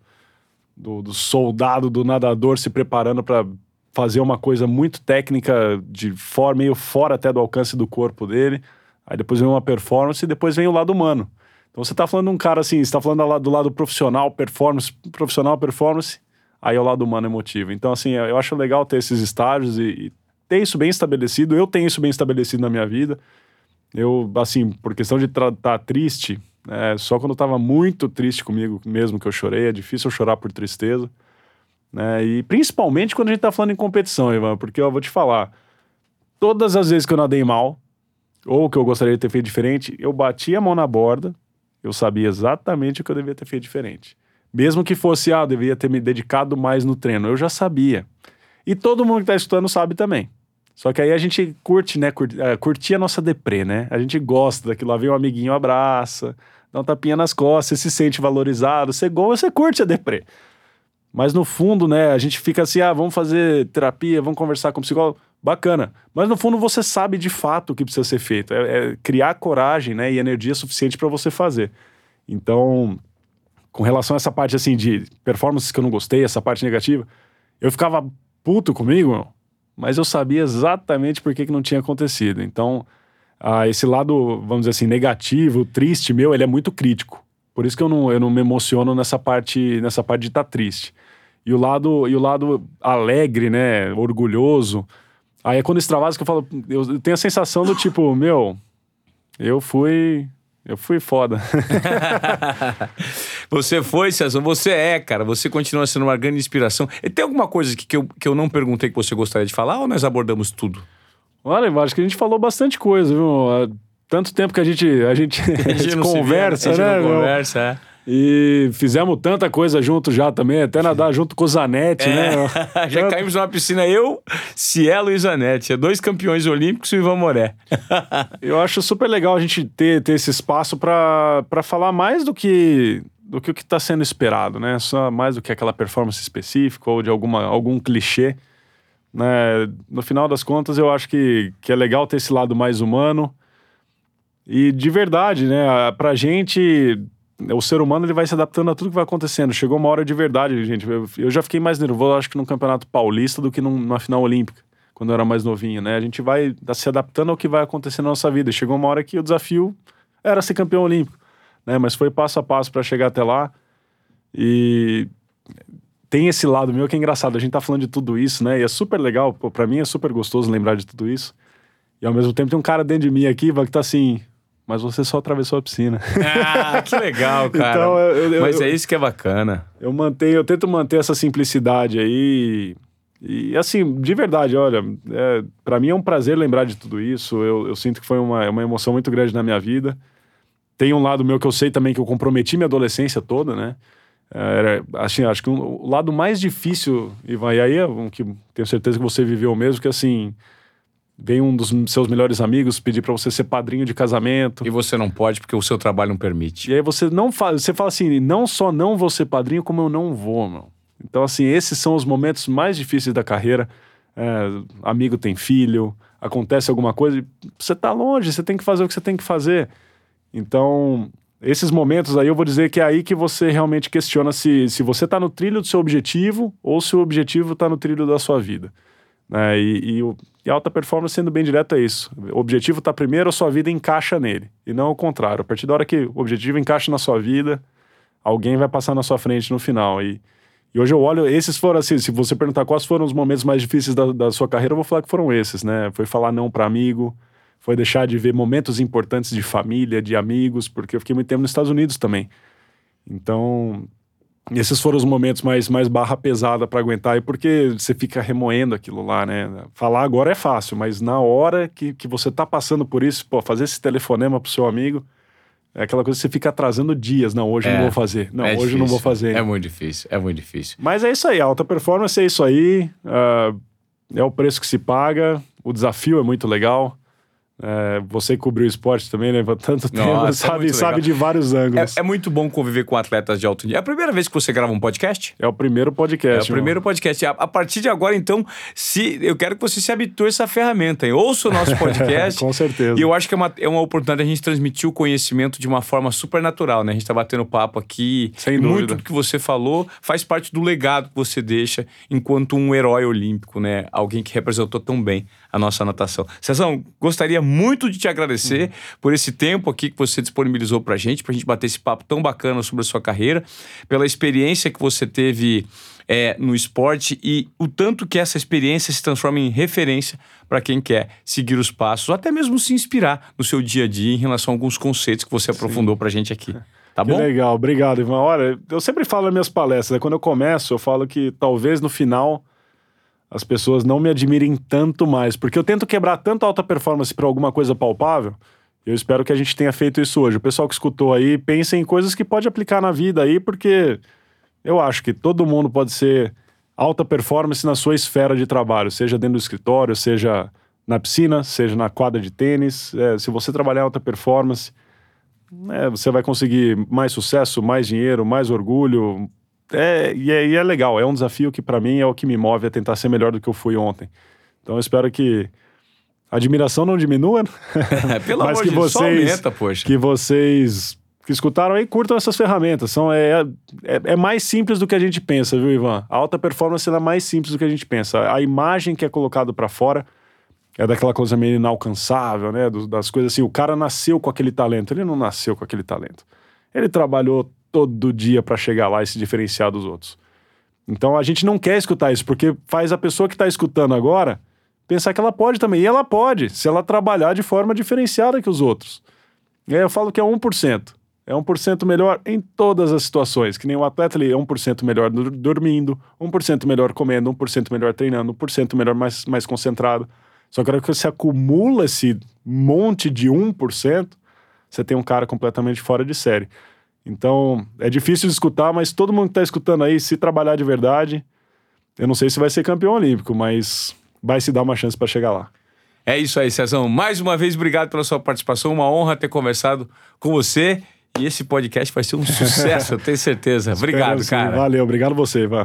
do, do soldado, do nadador se preparando para fazer uma coisa muito técnica, de forma meio fora até do alcance do corpo dele. Aí depois vem uma performance e depois vem o lado humano. Então você está falando de um cara assim, você está falando do lado profissional, performance, profissional, performance, aí é o lado humano emotivo. Então, assim, eu acho legal ter esses estágios e, e ter isso bem estabelecido. Eu tenho isso bem estabelecido na minha vida. Eu, assim, por questão de estar tá triste, é, só quando eu tava muito triste comigo mesmo que eu chorei. É difícil eu chorar por tristeza. Né? E principalmente quando a gente tá falando em competição, Ivan, porque eu vou te falar, todas as vezes que eu nadei mal, ou que eu gostaria de ter feito diferente, eu bati a mão na borda, eu sabia exatamente o que eu devia ter feito diferente. Mesmo que fosse, ah, eu deveria ter me dedicado mais no treino. Eu já sabia. E todo mundo que está escutando sabe também. Só que aí a gente curte, né? É, curtir a nossa deprê, né? A gente gosta daquilo lá, vem um amiguinho, abraça, dá um tapinha nas costas, você se sente valorizado, você gosta, você curte a deprê. Mas no fundo, né, a gente fica assim, ah, vamos fazer terapia, vamos conversar com o psicólogo, bacana. Mas no fundo você sabe de fato o que precisa ser feito. É, é criar coragem, né, e energia suficiente para você fazer. Então, com relação a essa parte assim de performances que eu não gostei, essa parte negativa, eu ficava puto comigo, mas eu sabia exatamente por que, que não tinha acontecido. Então, ah, esse lado, vamos dizer assim, negativo, triste meu, ele é muito crítico. Por isso que eu não, eu não me emociono nessa parte, nessa parte de estar tá triste. E o lado, e o lado alegre, né, orgulhoso, aí é quando extravasa que eu falo, eu tenho a sensação do tipo, meu, eu fui eu fui foda. você foi, César, você é, cara. Você continua sendo uma grande inspiração. E tem alguma coisa que, que, eu, que eu não perguntei que você gostaria de falar ou nós abordamos tudo? Olha, eu acho que a gente falou bastante coisa, viu? Há tanto tempo que a gente, a gente, a gente conversa, vê, né? A gente né? conversa, é. E fizemos tanta coisa junto já também, até nadar junto com o Zanetti, é. né? já Tanto... caímos numa piscina, eu, Cielo e Zanetti. É dois campeões olímpicos e o Ivan Moré. eu acho super legal a gente ter, ter esse espaço para falar mais do que do que o que está sendo esperado, né? Só mais do que aquela performance específica ou de alguma, algum clichê. Né? No final das contas, eu acho que, que é legal ter esse lado mais humano. E de verdade, né? Pra gente, o ser humano ele vai se adaptando a tudo que vai acontecendo. Chegou uma hora de verdade, gente. Eu, eu já fiquei mais nervoso, acho que no Campeonato Paulista do que numa final olímpica, quando eu era mais novinho, né? A gente vai se adaptando ao que vai acontecendo na nossa vida. Chegou uma hora que o desafio era ser campeão olímpico, né? Mas foi passo a passo para chegar até lá. E tem esse lado meu que é engraçado. A gente tá falando de tudo isso, né? E é super legal, para mim é super gostoso lembrar de tudo isso. E ao mesmo tempo tem um cara dentro de mim aqui, que tá assim, mas você só atravessou a piscina. Ah, que legal, cara. então, eu, eu, mas é isso que é bacana. Eu mantenho, eu tento manter essa simplicidade aí. E assim, de verdade, olha, é, para mim é um prazer lembrar de tudo isso. Eu, eu sinto que foi uma, uma emoção muito grande na minha vida. Tem um lado meu que eu sei também que eu comprometi minha adolescência toda, né? É, era, assim, acho que um, o lado mais difícil, Ivan, e aí é um que tenho certeza que você viveu mesmo, que assim, vem um dos seus melhores amigos pedir para você ser padrinho de casamento. E você não pode porque o seu trabalho não permite. E aí você não faz, você fala assim, não só não vou ser padrinho, como eu não vou, meu. Então, assim, esses são os momentos mais difíceis da carreira. É, amigo tem filho, acontece alguma coisa, você tá longe, você tem que fazer o que você tem que fazer. Então, esses momentos aí eu vou dizer que é aí que você realmente questiona se, se você tá no trilho do seu objetivo ou se o objetivo tá no trilho da sua vida. Né? E, e, e, alta performance, sendo bem direto, é isso. O objetivo está primeiro, a sua vida encaixa nele. E não o contrário. A partir da hora que o objetivo encaixa na sua vida, alguém vai passar na sua frente no final. E, e hoje eu olho, esses foram assim, se você perguntar quais foram os momentos mais difíceis da, da sua carreira, eu vou falar que foram esses, né? Foi falar não para amigo, foi deixar de ver momentos importantes de família, de amigos, porque eu fiquei muito tempo nos Estados Unidos também. Então, esses foram os momentos mais, mais barra pesada para aguentar, aí porque você fica remoendo aquilo lá, né? Falar agora é fácil, mas na hora que, que você tá passando por isso, pô, fazer esse telefonema pro seu amigo, é aquela coisa que você fica atrasando dias. Não, hoje É, não vou fazer. Não, É hoje difícil. não vou fazer. É muito difícil, é muito difícil. Mas é isso aí, alta performance é isso aí. ah, é o preço que se paga, o desafio é muito legal. É, você cobriu o esporte também, né? Por tanto tempo, Nossa, é sabe, muito sabe de vários ângulos. É, é muito bom conviver com atletas de alto nível. É a primeira vez que você grava um podcast? É o primeiro É podcast. o primeiro irmão. podcast. A, a partir de agora, então, se eu quero que você se habitue a essa ferramenta. Hein? Ouça o nosso podcast. Com certeza. E eu acho que é uma, é uma oportunidade a gente transmitir o conhecimento de uma forma super natural, né? A gente tá batendo papo aqui. Sem e Muito dúvida. do que você falou faz parte do legado que você deixa enquanto um herói olímpico, né? Alguém que representou tão bem a nossa natação. Cezão, gostaria muito de te agradecer Uhum. por esse tempo aqui que você disponibilizou pra gente, pra gente bater esse papo tão bacana sobre a sua carreira, pela experiência que você teve é, no esporte e o tanto que essa experiência se transforma em referência para quem quer seguir os passos, ou até mesmo se inspirar no seu dia a dia em relação a alguns conceitos que você aprofundou pra gente aqui. Tá Que bom? legal, obrigado, Ivan. Olha, eu sempre falo nas minhas palestras, né? quando eu começo, eu falo que talvez no final as pessoas não me admirem tanto mais, porque eu tento quebrar tanto alta performance para alguma coisa palpável. Eu espero que a gente tenha feito isso hoje. O pessoal que escutou aí, pense em coisas que pode aplicar na vida aí, porque eu acho que todo mundo pode ser alta performance na sua esfera de trabalho, seja dentro do escritório, seja na piscina, seja na quadra de tênis. É, se você trabalhar alta performance, é, você vai conseguir mais sucesso, mais dinheiro, mais orgulho. É, e, é, e é legal, é um desafio que para mim é o que me move a tentar ser melhor do que eu fui ontem. Então eu espero que a admiração não diminua, né? Pelo mas amor que de Deus, só vocês- aumenta, poxa. que vocês que escutaram aí curtam essas ferramentas. São, é, é, é mais simples do que a gente pensa, viu, Ivan? A alta performance é mais simples do que a gente pensa. A imagem que é colocado para fora é daquela coisa meio inalcançável, né? Das coisas assim. O cara nasceu com aquele talento. Ele não nasceu com aquele talento. Ele trabalhou todo dia para chegar lá e se diferenciar dos outros. Então a gente não quer escutar isso, porque faz a pessoa que está escutando agora pensar que ela pode também. E ela pode, se ela trabalhar de forma diferenciada que os outros. E aí eu falo que é 1%. É 1% melhor em todas as situações. Que nem o atleta, ele é 1% melhor dormindo, 1% melhor comendo, 1% melhor treinando, 1% melhor mais, mais concentrado. Só que hora que você acumula esse monte de 1%, você tem um cara completamente fora de série. Então, é difícil de escutar, mas todo mundo que está escutando aí, se trabalhar de verdade, eu não sei se vai ser campeão olímpico, mas vai se dar uma chance para chegar lá. É isso aí, Cezão. Mais uma vez, obrigado pela sua participação. Uma honra ter conversado com você. E esse podcast vai ser um sucesso, eu tenho certeza. Obrigado, Espero cara. Valeu, obrigado você, Ivan.